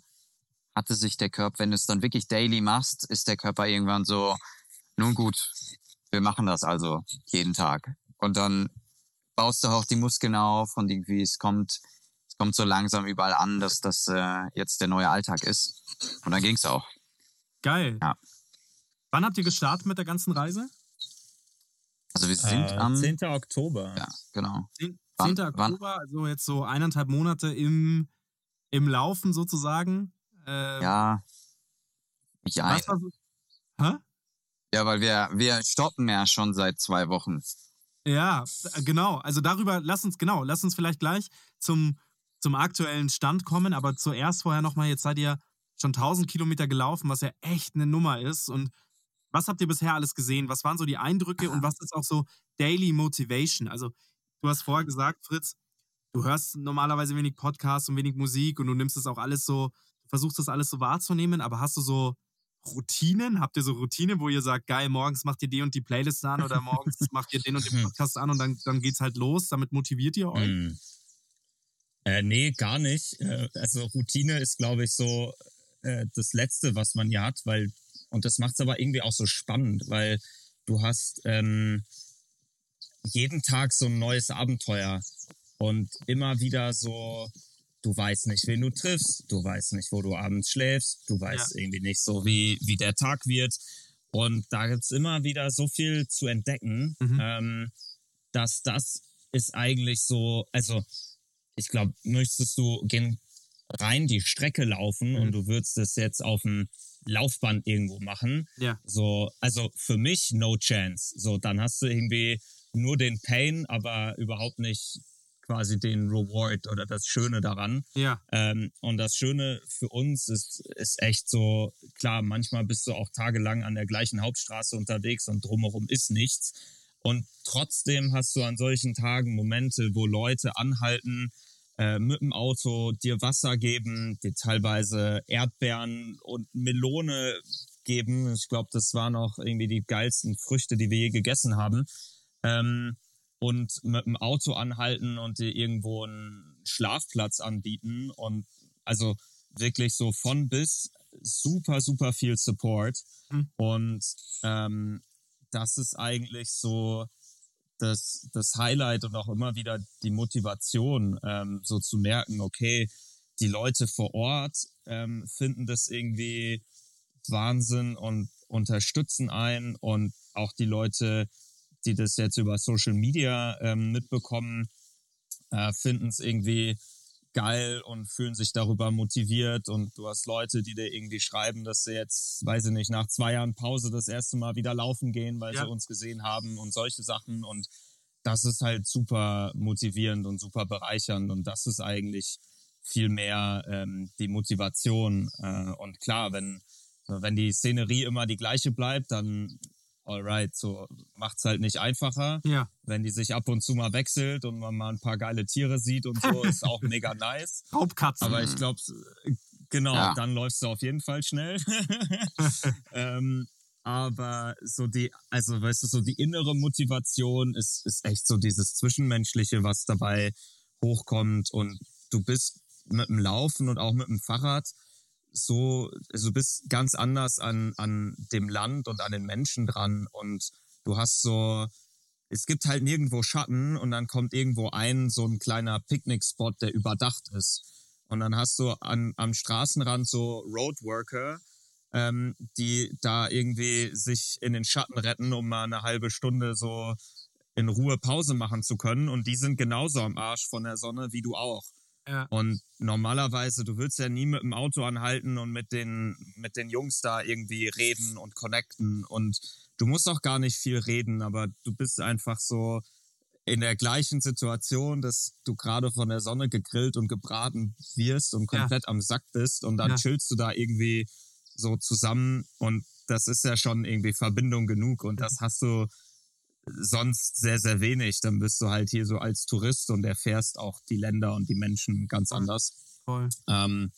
hatte sich der Körper, wenn du es dann wirklich daily machst, ist der Körper irgendwann so, nun gut, wir machen das also jeden Tag. Und dann baust du auch die Muskeln auf und irgendwie es kommt, es kommt so langsam überall an, dass das äh, jetzt der neue Alltag ist. Und dann ging's auch. Geil. Ja. Wann habt ihr gestartet mit der ganzen Reise? Also wir sind Äh, am 10. Oktober. ja, genau. 10. Wann- 10. wann- Oktober, also jetzt so eineinhalb Monate im, im Laufen sozusagen. Ähm, Ja. Ja, Was war so, hä? ja, weil wir wir stoppen ja schon seit zwei Wochen. Ja, äh, genau. Also darüber, lass uns, genau, lass uns vielleicht gleich zum, zum aktuellen Stand kommen, aber zuerst vorher nochmal, jetzt seid ihr schon 1000 Kilometer gelaufen, was ja echt eine Nummer ist. Und was habt ihr bisher alles gesehen? Was waren so die Eindrücke und was ist auch so Daily Motivation? Also, du hast vorher gesagt, Fritz, du hörst normalerweise wenig Podcasts und wenig Musik und du nimmst das auch alles so, du versuchst das alles so wahrzunehmen, aber hast du so Routinen? Habt ihr so Routinen, wo ihr sagt, geil, morgens macht ihr die und die Playlist an oder morgens *laughs* macht ihr den und den Podcast an und dann, dann geht's halt los? Damit motiviert ihr euch? Mm. Äh, nee, gar nicht. Äh, also Routine ist, glaube ich, so äh, das Letzte, was man hier hat, weil, und das macht es aber irgendwie auch so spannend, weil du hast ähm, jeden Tag so ein neues Abenteuer und immer wieder so, du weißt nicht, wen du triffst, du weißt nicht, wo du abends schläfst, du weißt irgendwie nicht so, wie, wie der Tag wird. Und da gibt's immer wieder so viel zu entdecken, Mhm. ähm, dass das ist eigentlich so, also ich glaube, möchtest du gehen rein die Strecke laufen Mhm. und du würdest es jetzt auf dem Laufband irgendwo machen. Ja. So, also für mich no chance. So, dann hast du irgendwie nur den Pain, aber überhaupt nicht quasi den Reward oder das Schöne daran. Ja. Ähm, und das Schöne für uns ist, ist echt so, klar, manchmal bist du auch tagelang an der gleichen Hauptstraße unterwegs und drumherum ist nichts. Und trotzdem hast du an solchen Tagen Momente, wo Leute anhalten, äh, mit dem Auto dir Wasser geben, dir teilweise Erdbeeren und Melone geben. Ich glaube, das waren auch irgendwie die geilsten Früchte, die wir je gegessen haben. Ähm, und mit dem Auto anhalten und dir irgendwo einen Schlafplatz anbieten und also wirklich so von bis super, super viel Support. Mhm. Und ähm, das ist eigentlich so das, das Highlight und auch immer wieder die Motivation, ähm, so zu merken, okay, die Leute vor Ort ähm, finden das irgendwie Wahnsinn und unterstützen einen und auch die Leute, die das jetzt über Social Media ähm, mitbekommen, äh, finden es irgendwie geil und fühlen sich darüber motiviert. Und du hast Leute, die dir irgendwie schreiben, dass sie jetzt, weiß ich nicht, nach zwei Jahren Pause das erste Mal wieder laufen gehen, weil Ja. sie uns gesehen haben und solche Sachen. Und das ist halt super motivierend und super bereichernd. Und das ist eigentlich viel mehr ähm, die Motivation. Äh, und klar, wenn wenn die Szenerie immer die gleiche bleibt, dann alright, so macht's halt nicht einfacher Ja, wenn die sich ab und zu mal wechselt und man mal ein paar geile Tiere sieht und so, ist auch *laughs* mega nice. Raubkatzen. Aber ich glaube, genau, Ja. dann läufst du auf jeden Fall schnell. *laughs* ähm, aber so die, also weißt du, so die innere Motivation ist, ist echt so dieses Zwischenmenschliche, was dabei hochkommt und du bist mit dem Laufen und auch mit dem Fahrrad so, also du bist ganz anders an, an dem Land und an den Menschen dran und du hast so, es gibt halt nirgendwo Schatten und dann kommt irgendwo ein so ein kleiner Picknickspot, der überdacht ist. Und dann hast du an, am Straßenrand so Roadworker, ähm, die da irgendwie sich in den Schatten retten, um mal eine halbe Stunde so in Ruhe Pause machen zu können. Und die sind genauso am Arsch von der Sonne wie du auch. Ja. Und normalerweise, du willst ja nie mit dem Auto anhalten und mit den, mit den Jungs da irgendwie reden und connecten. Und du musst auch gar nicht viel reden, aber du bist einfach so in der gleichen Situation, dass du gerade von der Sonne gegrillt und gebraten wirst und Ja. komplett am Sack bist und dann Ja. chillst du da irgendwie so zusammen und das ist ja schon irgendwie Verbindung genug und das hast du sonst sehr, sehr wenig. Dann bist du halt hier so als Tourist und erfährst auch die Länder und die Menschen ganz anders. Voll. Ähm,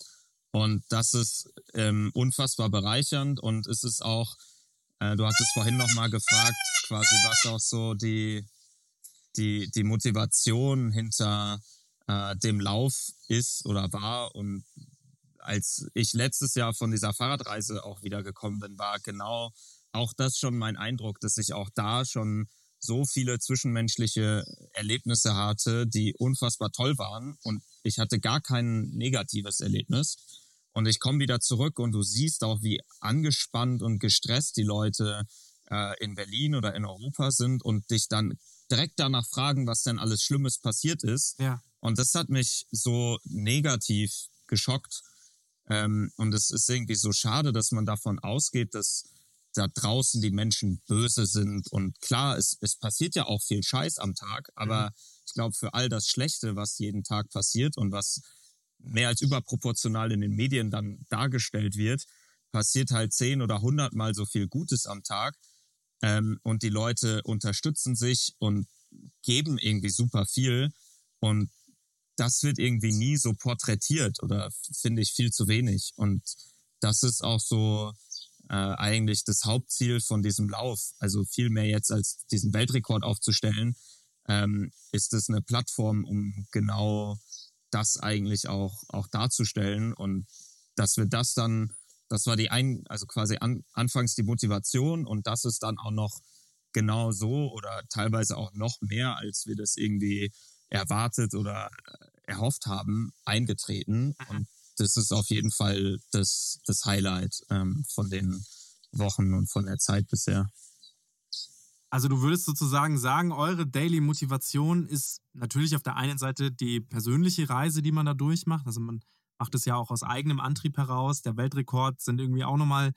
und das ist ähm, unfassbar bereichernd und es ist auch, äh, du hattest vorhin nochmal gefragt, quasi was auch so die, die, die Motivation hinter äh, dem Lauf ist oder war. Und als ich letztes Jahr von dieser Fahrradreise auch wiedergekommen bin, war genau auch das schon mein Eindruck, dass ich auch da schon so viele zwischenmenschliche Erlebnisse hatte, die unfassbar toll waren. Und ich hatte gar kein negatives Erlebnis. Und ich komme wieder zurück und du siehst auch, wie angespannt und gestresst die Leute äh, in Berlin oder in Europa sind und dich dann direkt danach fragen, was denn alles Schlimmes passiert ist. Ja. Und das hat mich so negativ geschockt. Ähm, und es ist irgendwie so schade, dass man davon ausgeht, dass da draußen die Menschen böse sind. Und klar, es, es passiert ja auch viel Scheiß am Tag, aber ich glaube, für all das Schlechte, was jeden Tag passiert und was mehr als überproportional in den Medien dann dargestellt wird, passiert halt zehn oder hundertmal so viel Gutes am Tag. Ähm, und die Leute unterstützen sich und geben irgendwie super viel. Und das wird irgendwie nie so porträtiert oder finde ich viel zu wenig. Und das ist auch so äh, eigentlich das Hauptziel von diesem Lauf. Also viel mehr jetzt als diesen Weltrekord aufzustellen, ähm, ist es eine Plattform, um genau das eigentlich auch, auch darzustellen. Und dass wir das dann, das war die ein, also quasi an, anfangs die Motivation und das ist dann auch noch genau so oder teilweise auch noch mehr, als wir das irgendwie erwartet oder äh, erhofft haben, eingetreten. Und das ist auf jeden Fall das, das Highlight ähm, von den Wochen und von der Zeit bisher. Also du würdest sozusagen sagen, eure Daily Motivation ist natürlich auf der einen Seite die persönliche Reise, die man da durchmacht. Also man macht es ja auch aus eigenem Antrieb heraus. Der Weltrekord sind irgendwie auch nochmal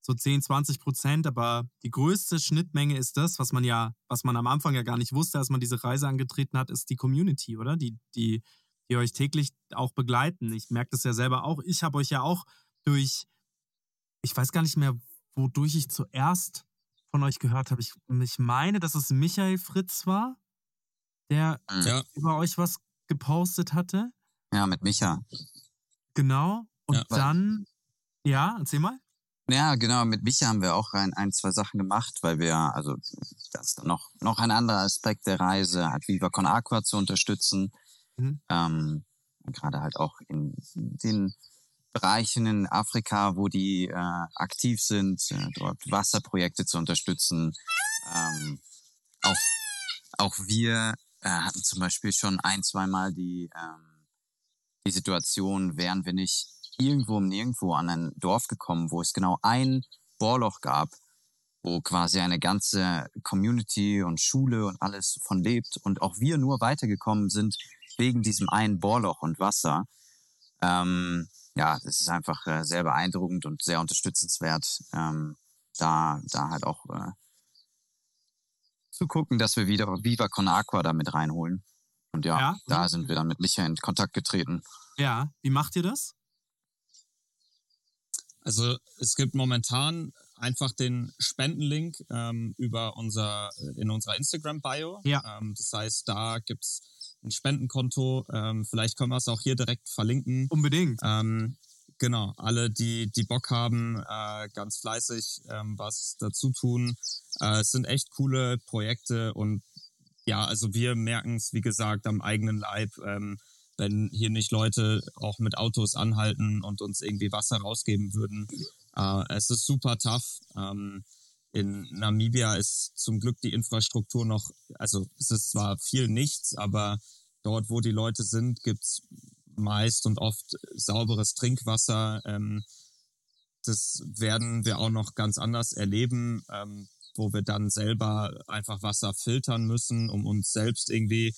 so 10, 20 Prozent, aber die größte Schnittmenge ist das, was man ja, was man am Anfang ja gar nicht wusste, als man diese Reise angetreten hat, ist die Community, oder? Die, die, die euch täglich auch begleiten. Ich merke das ja selber auch. Ich habe euch ja auch durch, ich weiß gar nicht mehr, wodurch ich zuerst von euch gehört habe. Ich, ich meine, dass es Michael Fritz war, der Ja, über euch was gepostet hatte. Ja, mit Micha. Genau. Und Ja. dann, ja, erzähl mal. Ja, genau, mit Micha haben wir auch ein, ein, zwei Sachen gemacht, weil wir, also das ist noch, noch ein anderer Aspekt der Reise, halt Viva Con Aqua zu unterstützen. Mhm. Ähm, Gerade halt auch in den Bereichen in Afrika, wo die äh, aktiv sind, äh, dort Wasserprojekte zu unterstützen. Ähm, auch, auch wir äh, hatten zum Beispiel schon ein, zweimal die, ähm, die Situation, wären wir nicht irgendwo um nirgendwo an ein Dorf gekommen, wo es genau ein Bohrloch gab, wo quasi eine ganze Community und Schule und alles von lebt und auch wir nur weitergekommen sind, wegen diesem einen Bohrloch und Wasser. Ähm, ja, das ist einfach äh, sehr beeindruckend und sehr unterstützenswert, ähm, da, da halt auch äh, zu gucken, dass wir wieder Viva Con Aqua da mit reinholen. Und ja, Ja, da sind wir dann mit Micha in Kontakt getreten. Ja, wie macht ihr das? Also es gibt momentan einfach den Spendenlink ähm, über unser in unserer Instagram-Bio. Ja. Ähm, das heißt, da gibt's ein Spendenkonto. Ähm, vielleicht können wir es auch hier direkt verlinken. Unbedingt. Ähm, genau, alle, die, die Bock haben, äh, ganz fleißig ähm, was dazu tun. Äh, es sind echt coole Projekte und ja, also wir merken es, wie gesagt, am eigenen Leib, ähm, wenn hier nicht Leute auch mit Autos anhalten und uns irgendwie Wasser rausgeben würden. Äh, es ist super tough. Ähm, in Namibia ist zum Glück die Infrastruktur noch, also es ist zwar viel nichts, aber dort, wo die Leute sind, gibt's meist und oft sauberes Trinkwasser. Ähm, das werden wir auch noch ganz anders erleben, ähm, wo wir dann selber einfach Wasser filtern müssen, um uns selbst irgendwie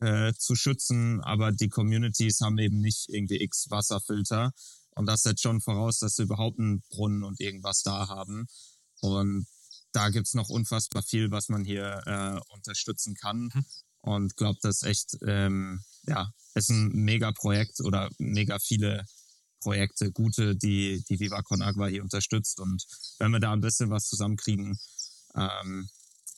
äh, zu schützen. Aber die Communities haben eben nicht irgendwie x Wasserfilter. Und das setzt schon voraus, dass sie überhaupt einen Brunnen und irgendwas da haben. Und da gibt's noch unfassbar viel, was man hier äh, unterstützen kann. Und glaube, das ist echt, ähm, ja, ist ein mega Projekt oder mega viele Projekte, gute, die die Viva Con Agua hier unterstützt. Und wenn wir da ein bisschen was zusammenkriegen, ähm,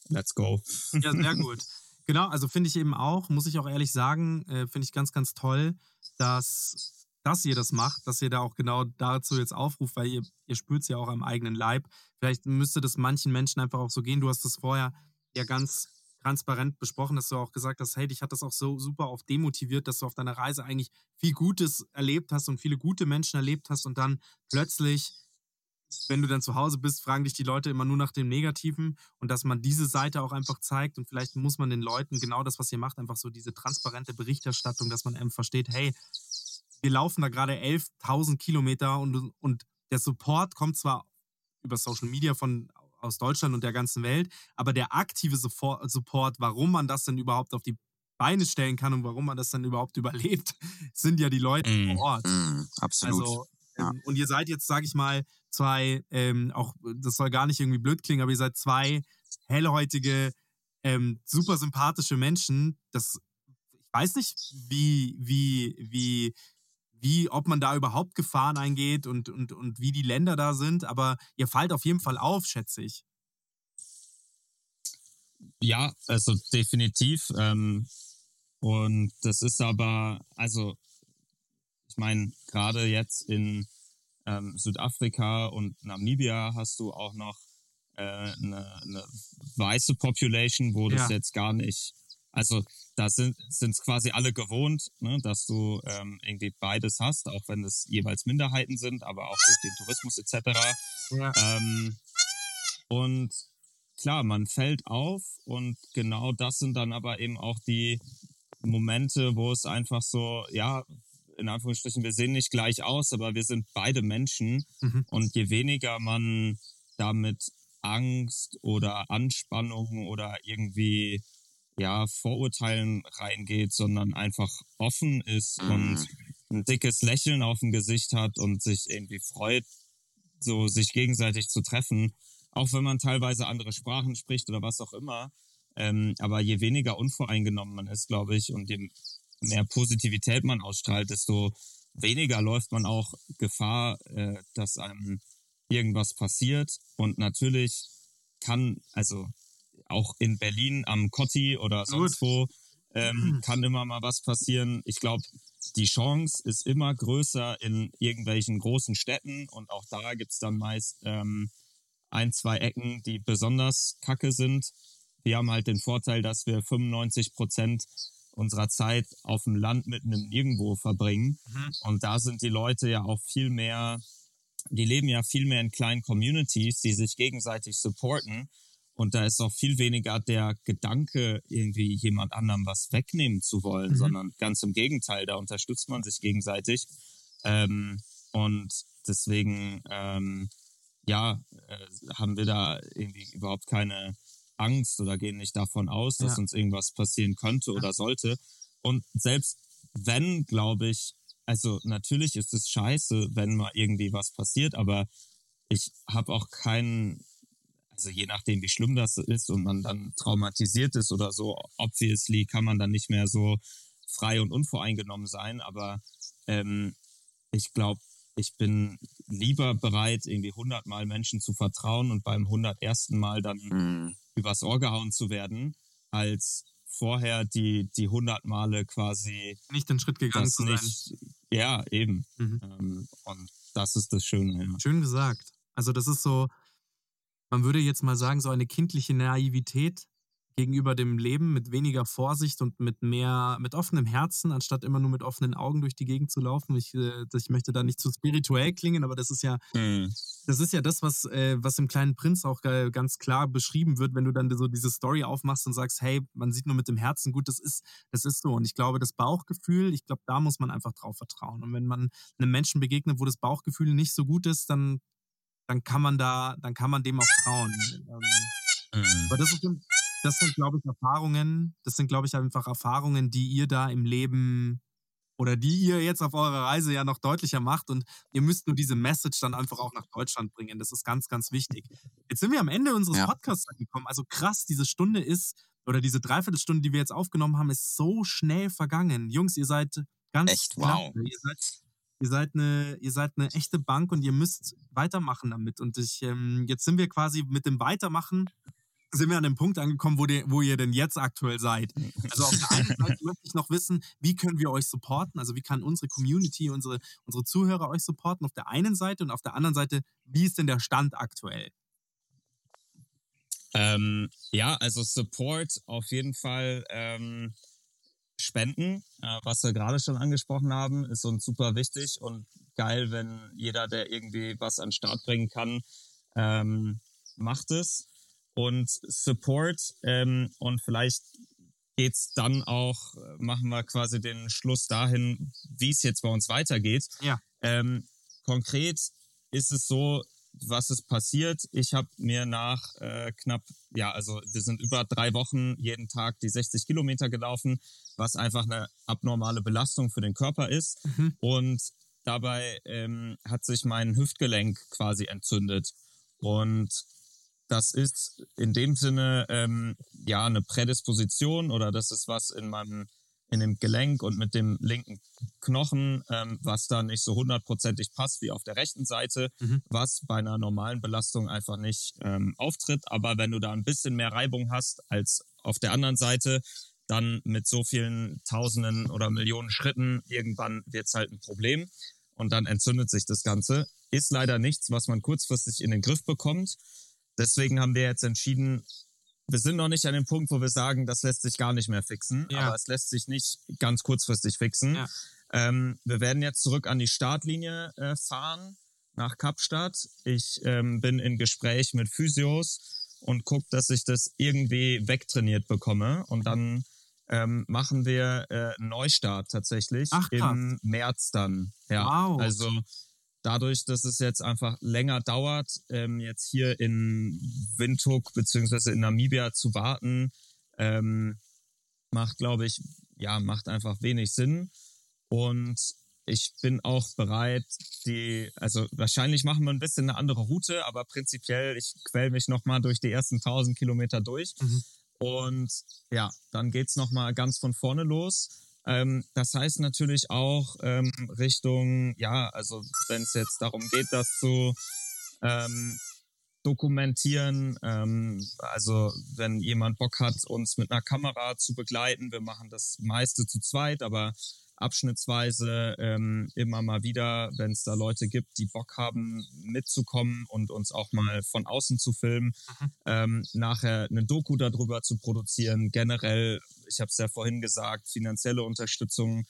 let's go. Ja, sehr *laughs* gut. Genau, also finde ich eben auch, muss ich auch ehrlich sagen, äh, finde ich ganz, ganz toll, dass, dass ihr das macht, dass ihr da auch genau dazu jetzt aufruft, weil ihr, ihr spürt es ja auch am eigenen Leib. Vielleicht müsste das manchen Menschen einfach auch so gehen. Du hast das vorher ja ganz transparent besprochen, dass du auch gesagt hast, hey, dich hat das auch so super oft demotiviert, dass du auf deiner Reise eigentlich viel Gutes erlebt hast und viele gute Menschen erlebt hast und dann plötzlich wenn du dann zu Hause bist, fragen dich die Leute immer nur nach dem Negativen und dass man diese Seite auch einfach zeigt und vielleicht muss man den Leuten genau das, was ihr macht, einfach so diese transparente Berichterstattung, dass man eben versteht, hey, wir laufen da gerade 11.000 Kilometer und, und der Support kommt zwar über Social Media von aus Deutschland und der ganzen Welt, aber der aktive Support, warum man das denn überhaupt auf die Beine stellen kann und warum man das dann überhaupt *laughs* überlebt, sind ja die Leute Mm. vor Ort. Mm, absolut. Also, Ja. ähm, und ihr seid jetzt, sage ich mal, zwei, ähm, auch das soll gar nicht irgendwie blöd klingen, aber ihr seid zwei hellhäutige, ähm, super sympathische Menschen. Das, ich weiß nicht, wie, wie, wie, wie, ob man da überhaupt Gefahren eingeht und, und, und wie die Länder da sind, aber ihr fallt auf jeden Fall auf, schätze ich. Ja, also definitiv. Ähm, und das ist aber, also ich meine, gerade jetzt in ähm, Südafrika und Namibia hast du auch noch äh, eine, eine weiße Population, wo das Ja. jetzt gar nicht, also da sind es quasi alle gewohnt, ne, dass du ähm, irgendwie beides hast, auch wenn es jeweils Minderheiten sind, aber auch durch den Tourismus etc. Ja. Ähm, und klar, man fällt auf und genau das sind dann aber eben auch die Momente, wo es einfach so, ja, in Anführungsstrichen, wir sehen nicht gleich aus, aber wir sind beide Menschen Mhm. und je weniger man damit Angst oder Anspannung oder irgendwie ja Vorurteilen reingeht, sondern einfach offen ist Mhm. und ein dickes Lächeln auf dem Gesicht hat und sich irgendwie freut, so sich gegenseitig zu treffen, auch wenn man teilweise andere Sprachen spricht oder was auch immer. Ähm, aber je weniger unvoreingenommen man ist, glaube ich, und je mehr Positivität man ausstrahlt, desto weniger läuft man auch Gefahr, äh, dass einem irgendwas passiert. Und natürlich kann, also auch in Berlin am Kotti oder sonst wo, ähm, *clears throat* kann immer mal was passieren. Ich glaube, die Chance ist immer größer in irgendwelchen großen Städten und auch da gibt's dann meist ähm, ein, zwei Ecken, die besonders kacke sind. Wir haben halt den Vorteil, dass wir 95 Prozent unserer Zeit auf dem Land mitten im Nirgendwo verbringen. Mhm. Und da sind die Leute ja auch viel mehr, die leben ja viel mehr in kleinen Communities, die sich gegenseitig supporten. Und da ist auch viel weniger der Gedanke, irgendwie jemand anderem was wegnehmen zu wollen, Mhm. sondern ganz im Gegenteil, da unterstützt man sich gegenseitig. Ähm, und deswegen, ähm, ja, äh, haben wir da irgendwie überhaupt keine Angst oder gehen nicht davon aus, dass Ja. uns irgendwas passieren könnte oder sollte. Und selbst wenn, glaube ich, also natürlich ist es scheiße, wenn mal irgendwie was passiert, aber ich habe auch keinen, also je nachdem, wie schlimm das ist und man dann traumatisiert ist oder so, obviously kann man dann nicht mehr so frei und unvoreingenommen sein, aber ähm, ich glaube, ich bin lieber bereit, irgendwie hundertmal Menschen zu vertrauen und beim hundertersten Mal dann Mhm. übers Ohr gehauen zu werden, als vorher die die hundert Male quasi Nicht den Schritt gegangen zu sein. nicht. Ja, eben. Mhm. Ähm, und das ist das Schöne. Ja. Schön gesagt. Also das ist so, man würde jetzt mal sagen, so eine kindliche Naivität gegenüber dem Leben mit weniger Vorsicht und mit mehr, mit offenem Herzen, anstatt immer nur mit offenen Augen durch die Gegend zu laufen. Ich, äh, ich möchte da nicht zu spirituell klingen, aber das ist ja, Mhm. das ist ja das, was, äh, was im kleinen Prinz auch äh, ganz klar beschrieben wird, wenn du dann so diese Story aufmachst und sagst, hey, man sieht nur mit dem Herzen, gut, das ist, das ist so. Und ich glaube, das Bauchgefühl, ich glaube, da muss man einfach drauf vertrauen. Und wenn man einem Menschen begegnet, wo das Bauchgefühl nicht so gut ist, dann, dann kann man da, dann kann man dem auch trauen. Ähm, Mhm. aber das, ist, das sind, glaube ich, Erfahrungen, das sind, glaube ich, einfach Erfahrungen, die ihr da im Leben oder die ihr jetzt auf eurer Reise ja noch deutlicher macht und ihr müsst nur diese Message dann einfach auch nach Deutschland bringen. Das ist ganz, ganz wichtig. Jetzt sind wir am Ende unseres Ja. Podcasts angekommen. Also krass, diese Stunde ist, oder diese Dreiviertelstunde, die wir jetzt aufgenommen haben, ist so schnell vergangen. Jungs, ihr seid ganz Echt, klasse. wow. Ihr seid, ihr seid eine, ihr seid eine echte Bank und ihr müsst weitermachen damit. Und ich, ähm, jetzt sind wir quasi mit dem Weitermachen sind wir an dem Punkt angekommen, wo, die, wo ihr denn jetzt aktuell seid. Also auf der einen *laughs* Seite möchte ich noch wissen, wie können wir euch supporten? Also wie kann unsere Community, unsere, unsere Zuhörer euch supporten auf der einen Seite und auf der anderen Seite, wie ist denn der Stand aktuell? Ähm, ja, also Support auf jeden Fall ähm, Spenden, äh, was wir gerade schon angesprochen haben, ist uns super wichtig und geil, wenn jeder, der irgendwie was an den Start bringen kann, ähm, macht es. Und Support ähm, und vielleicht geht's dann auch, machen wir quasi den Schluss dahin, wie es jetzt bei uns weitergeht. Ja. Ähm, konkret ist es so, was ist passiert? Ich habe mir nach äh, knapp, ja, also wir sind über drei Wochen jeden Tag die 60 Kilometer gelaufen, was einfach eine abnormale Belastung für den Körper ist. Mhm. Und dabei ähm, hat sich mein Hüftgelenk quasi entzündet. Und das ist in dem Sinne ähm, ja eine Prädisposition oder das ist was in meinem in dem Gelenk und mit dem linken Knochen, ähm, was da nicht so hundertprozentig passt wie auf der rechten Seite, Mhm. was bei einer normalen Belastung einfach nicht ähm, auftritt. Aber wenn du da ein bisschen mehr Reibung hast als auf der anderen Seite, dann mit so vielen Tausenden oder Millionen Schritten, irgendwann wird's halt ein Problem und dann entzündet sich das Ganze. Ist leider nichts, was man kurzfristig in den Griff bekommt. Deswegen haben wir jetzt entschieden, wir sind noch nicht an dem Punkt, wo wir sagen, das lässt sich gar nicht mehr fixen, Ja. aber es lässt sich nicht ganz kurzfristig fixen. Ja. Ähm, wir werden jetzt zurück an die Startlinie äh, fahren nach Kapstadt. Ich ähm, bin in Gespräch mit Physios und guck, dass ich das irgendwie wegtrainiert bekomme und dann ähm, machen wir äh, einen Neustart tatsächlich Ach, im März dann. Ja, Wow. also dadurch, dass es jetzt einfach länger dauert, ähm, jetzt hier in Windhoek beziehungsweise in Namibia zu warten, ähm, macht, glaube ich, ja, macht einfach wenig Sinn. Und ich bin auch bereit, die, also wahrscheinlich machen wir ein bisschen eine andere Route, aber prinzipiell, ich quäl mich nochmal durch die ersten 1000 Kilometer durch. Mhm. Und ja, dann geht's noch mal ganz von vorne los. Ähm, das heißt natürlich auch ähm, Richtung, ja, also wenn es jetzt darum geht, das zu ähm, dokumentieren, ähm, also wenn jemand Bock hat, uns mit einer Kamera zu begleiten, wir machen das meiste zu zweit, aber abschnittsweise ähm, immer mal wieder, wenn es da Leute gibt, die Bock haben, mitzukommen und uns auch mal von außen zu filmen, ähm, nachher eine Doku darüber zu produzieren. Generell, ich habe es ja vorhin gesagt, finanzielle Unterstützung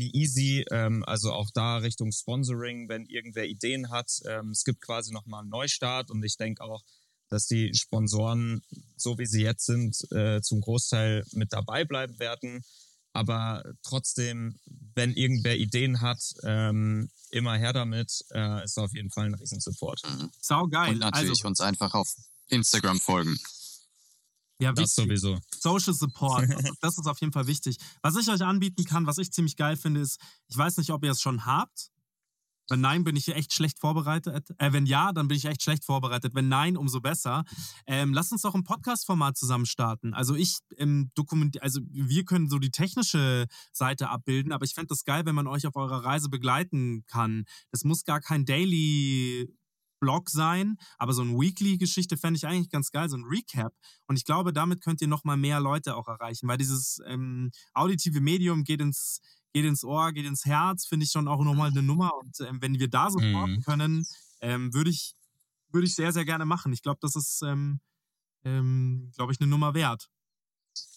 easy. Ähm, also auch da Richtung Sponsoring, wenn irgendwer Ideen hat. Ähm, es gibt quasi nochmal einen Neustart und ich denke auch, dass die Sponsoren, so wie sie jetzt sind, äh, zum Großteil mit dabei bleiben werden. Aber trotzdem, wenn irgendwer Ideen hat, ähm, immer her damit, äh, ist auf jeden Fall ein Riesensupport. Sau geil. Und natürlich Also, uns einfach auf Instagram folgen. Ja, Das wichtig. sowieso. Social Support, das *laughs* ist, das ist auf jeden Fall wichtig. Was ich euch anbieten kann, was ich ziemlich geil finde, ist, ich weiß nicht, ob ihr es schon habt. Wenn nein, bin ich echt schlecht vorbereitet. Äh, wenn ja, dann bin ich echt schlecht vorbereitet. Wenn nein, umso besser. Ähm, lasst uns doch ein Podcast-Format zusammen starten. Also ich ähm, dokument, also wir können so die technische Seite abbilden, aber ich fände das geil, wenn man euch auf eurer Reise begleiten kann. Das muss gar kein Daily Blog sein, aber so eine Weekly-Geschichte fände ich eigentlich ganz geil, so ein Recap. Und ich glaube, damit könnt ihr nochmal mehr Leute auch erreichen, weil dieses ähm, auditive Medium geht ins, geht ins Ohr, geht ins Herz, finde ich schon auch nochmal eine Nummer. Und ähm, wenn wir da supporten Mhm. können, ähm, würde ich, würde ich sehr, sehr gerne machen. Ich glaube, das ist, ähm, ähm, glaube ich, eine Nummer wert.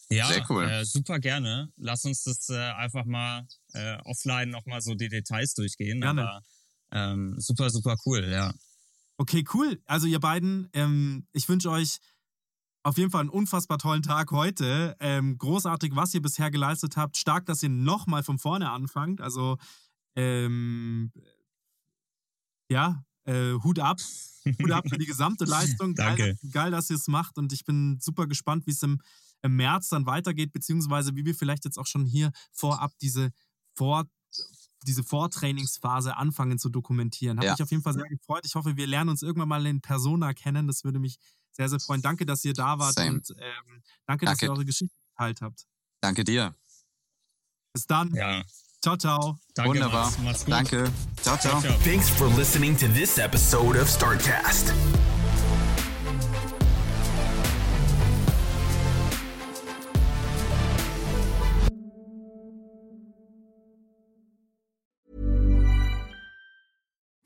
Ja, Sehr cool. äh, super gerne. Lass uns das äh, einfach mal äh, offline nochmal so die Details durchgehen. Gerne. Aber ähm, super, super cool, ja. Okay, cool. Also ihr beiden, ähm, ich wünsche euch auf jeden Fall einen unfassbar tollen Tag heute. Ähm, großartig, was ihr bisher geleistet habt. Stark, dass ihr nochmal von vorne anfangt. Also ähm, ja, äh, Hut ab. Hut ab für die gesamte *laughs* Leistung. Danke. Geil, geil dass ihr es macht und ich bin super gespannt, wie es im, im März dann weitergeht, beziehungsweise wie wir vielleicht jetzt auch schon hier vorab diese Vor diese Vortrainingsphase anfangen zu dokumentieren. Habe Ja. mich auf jeden Fall sehr gefreut. Ich hoffe, wir lernen uns irgendwann mal in Persona kennen. Das würde mich sehr, sehr freuen. Danke, dass ihr da wart Same. und ähm, danke, dass Danke. ihr eure Geschichte geteilt habt. Danke dir. Bis dann. Ja, Ciao, ciao. danke, Wunderbar. Mach's gut. Danke. Ciao, ciao. Ciao, ciao. Thanks for listening to this episode of StartCast.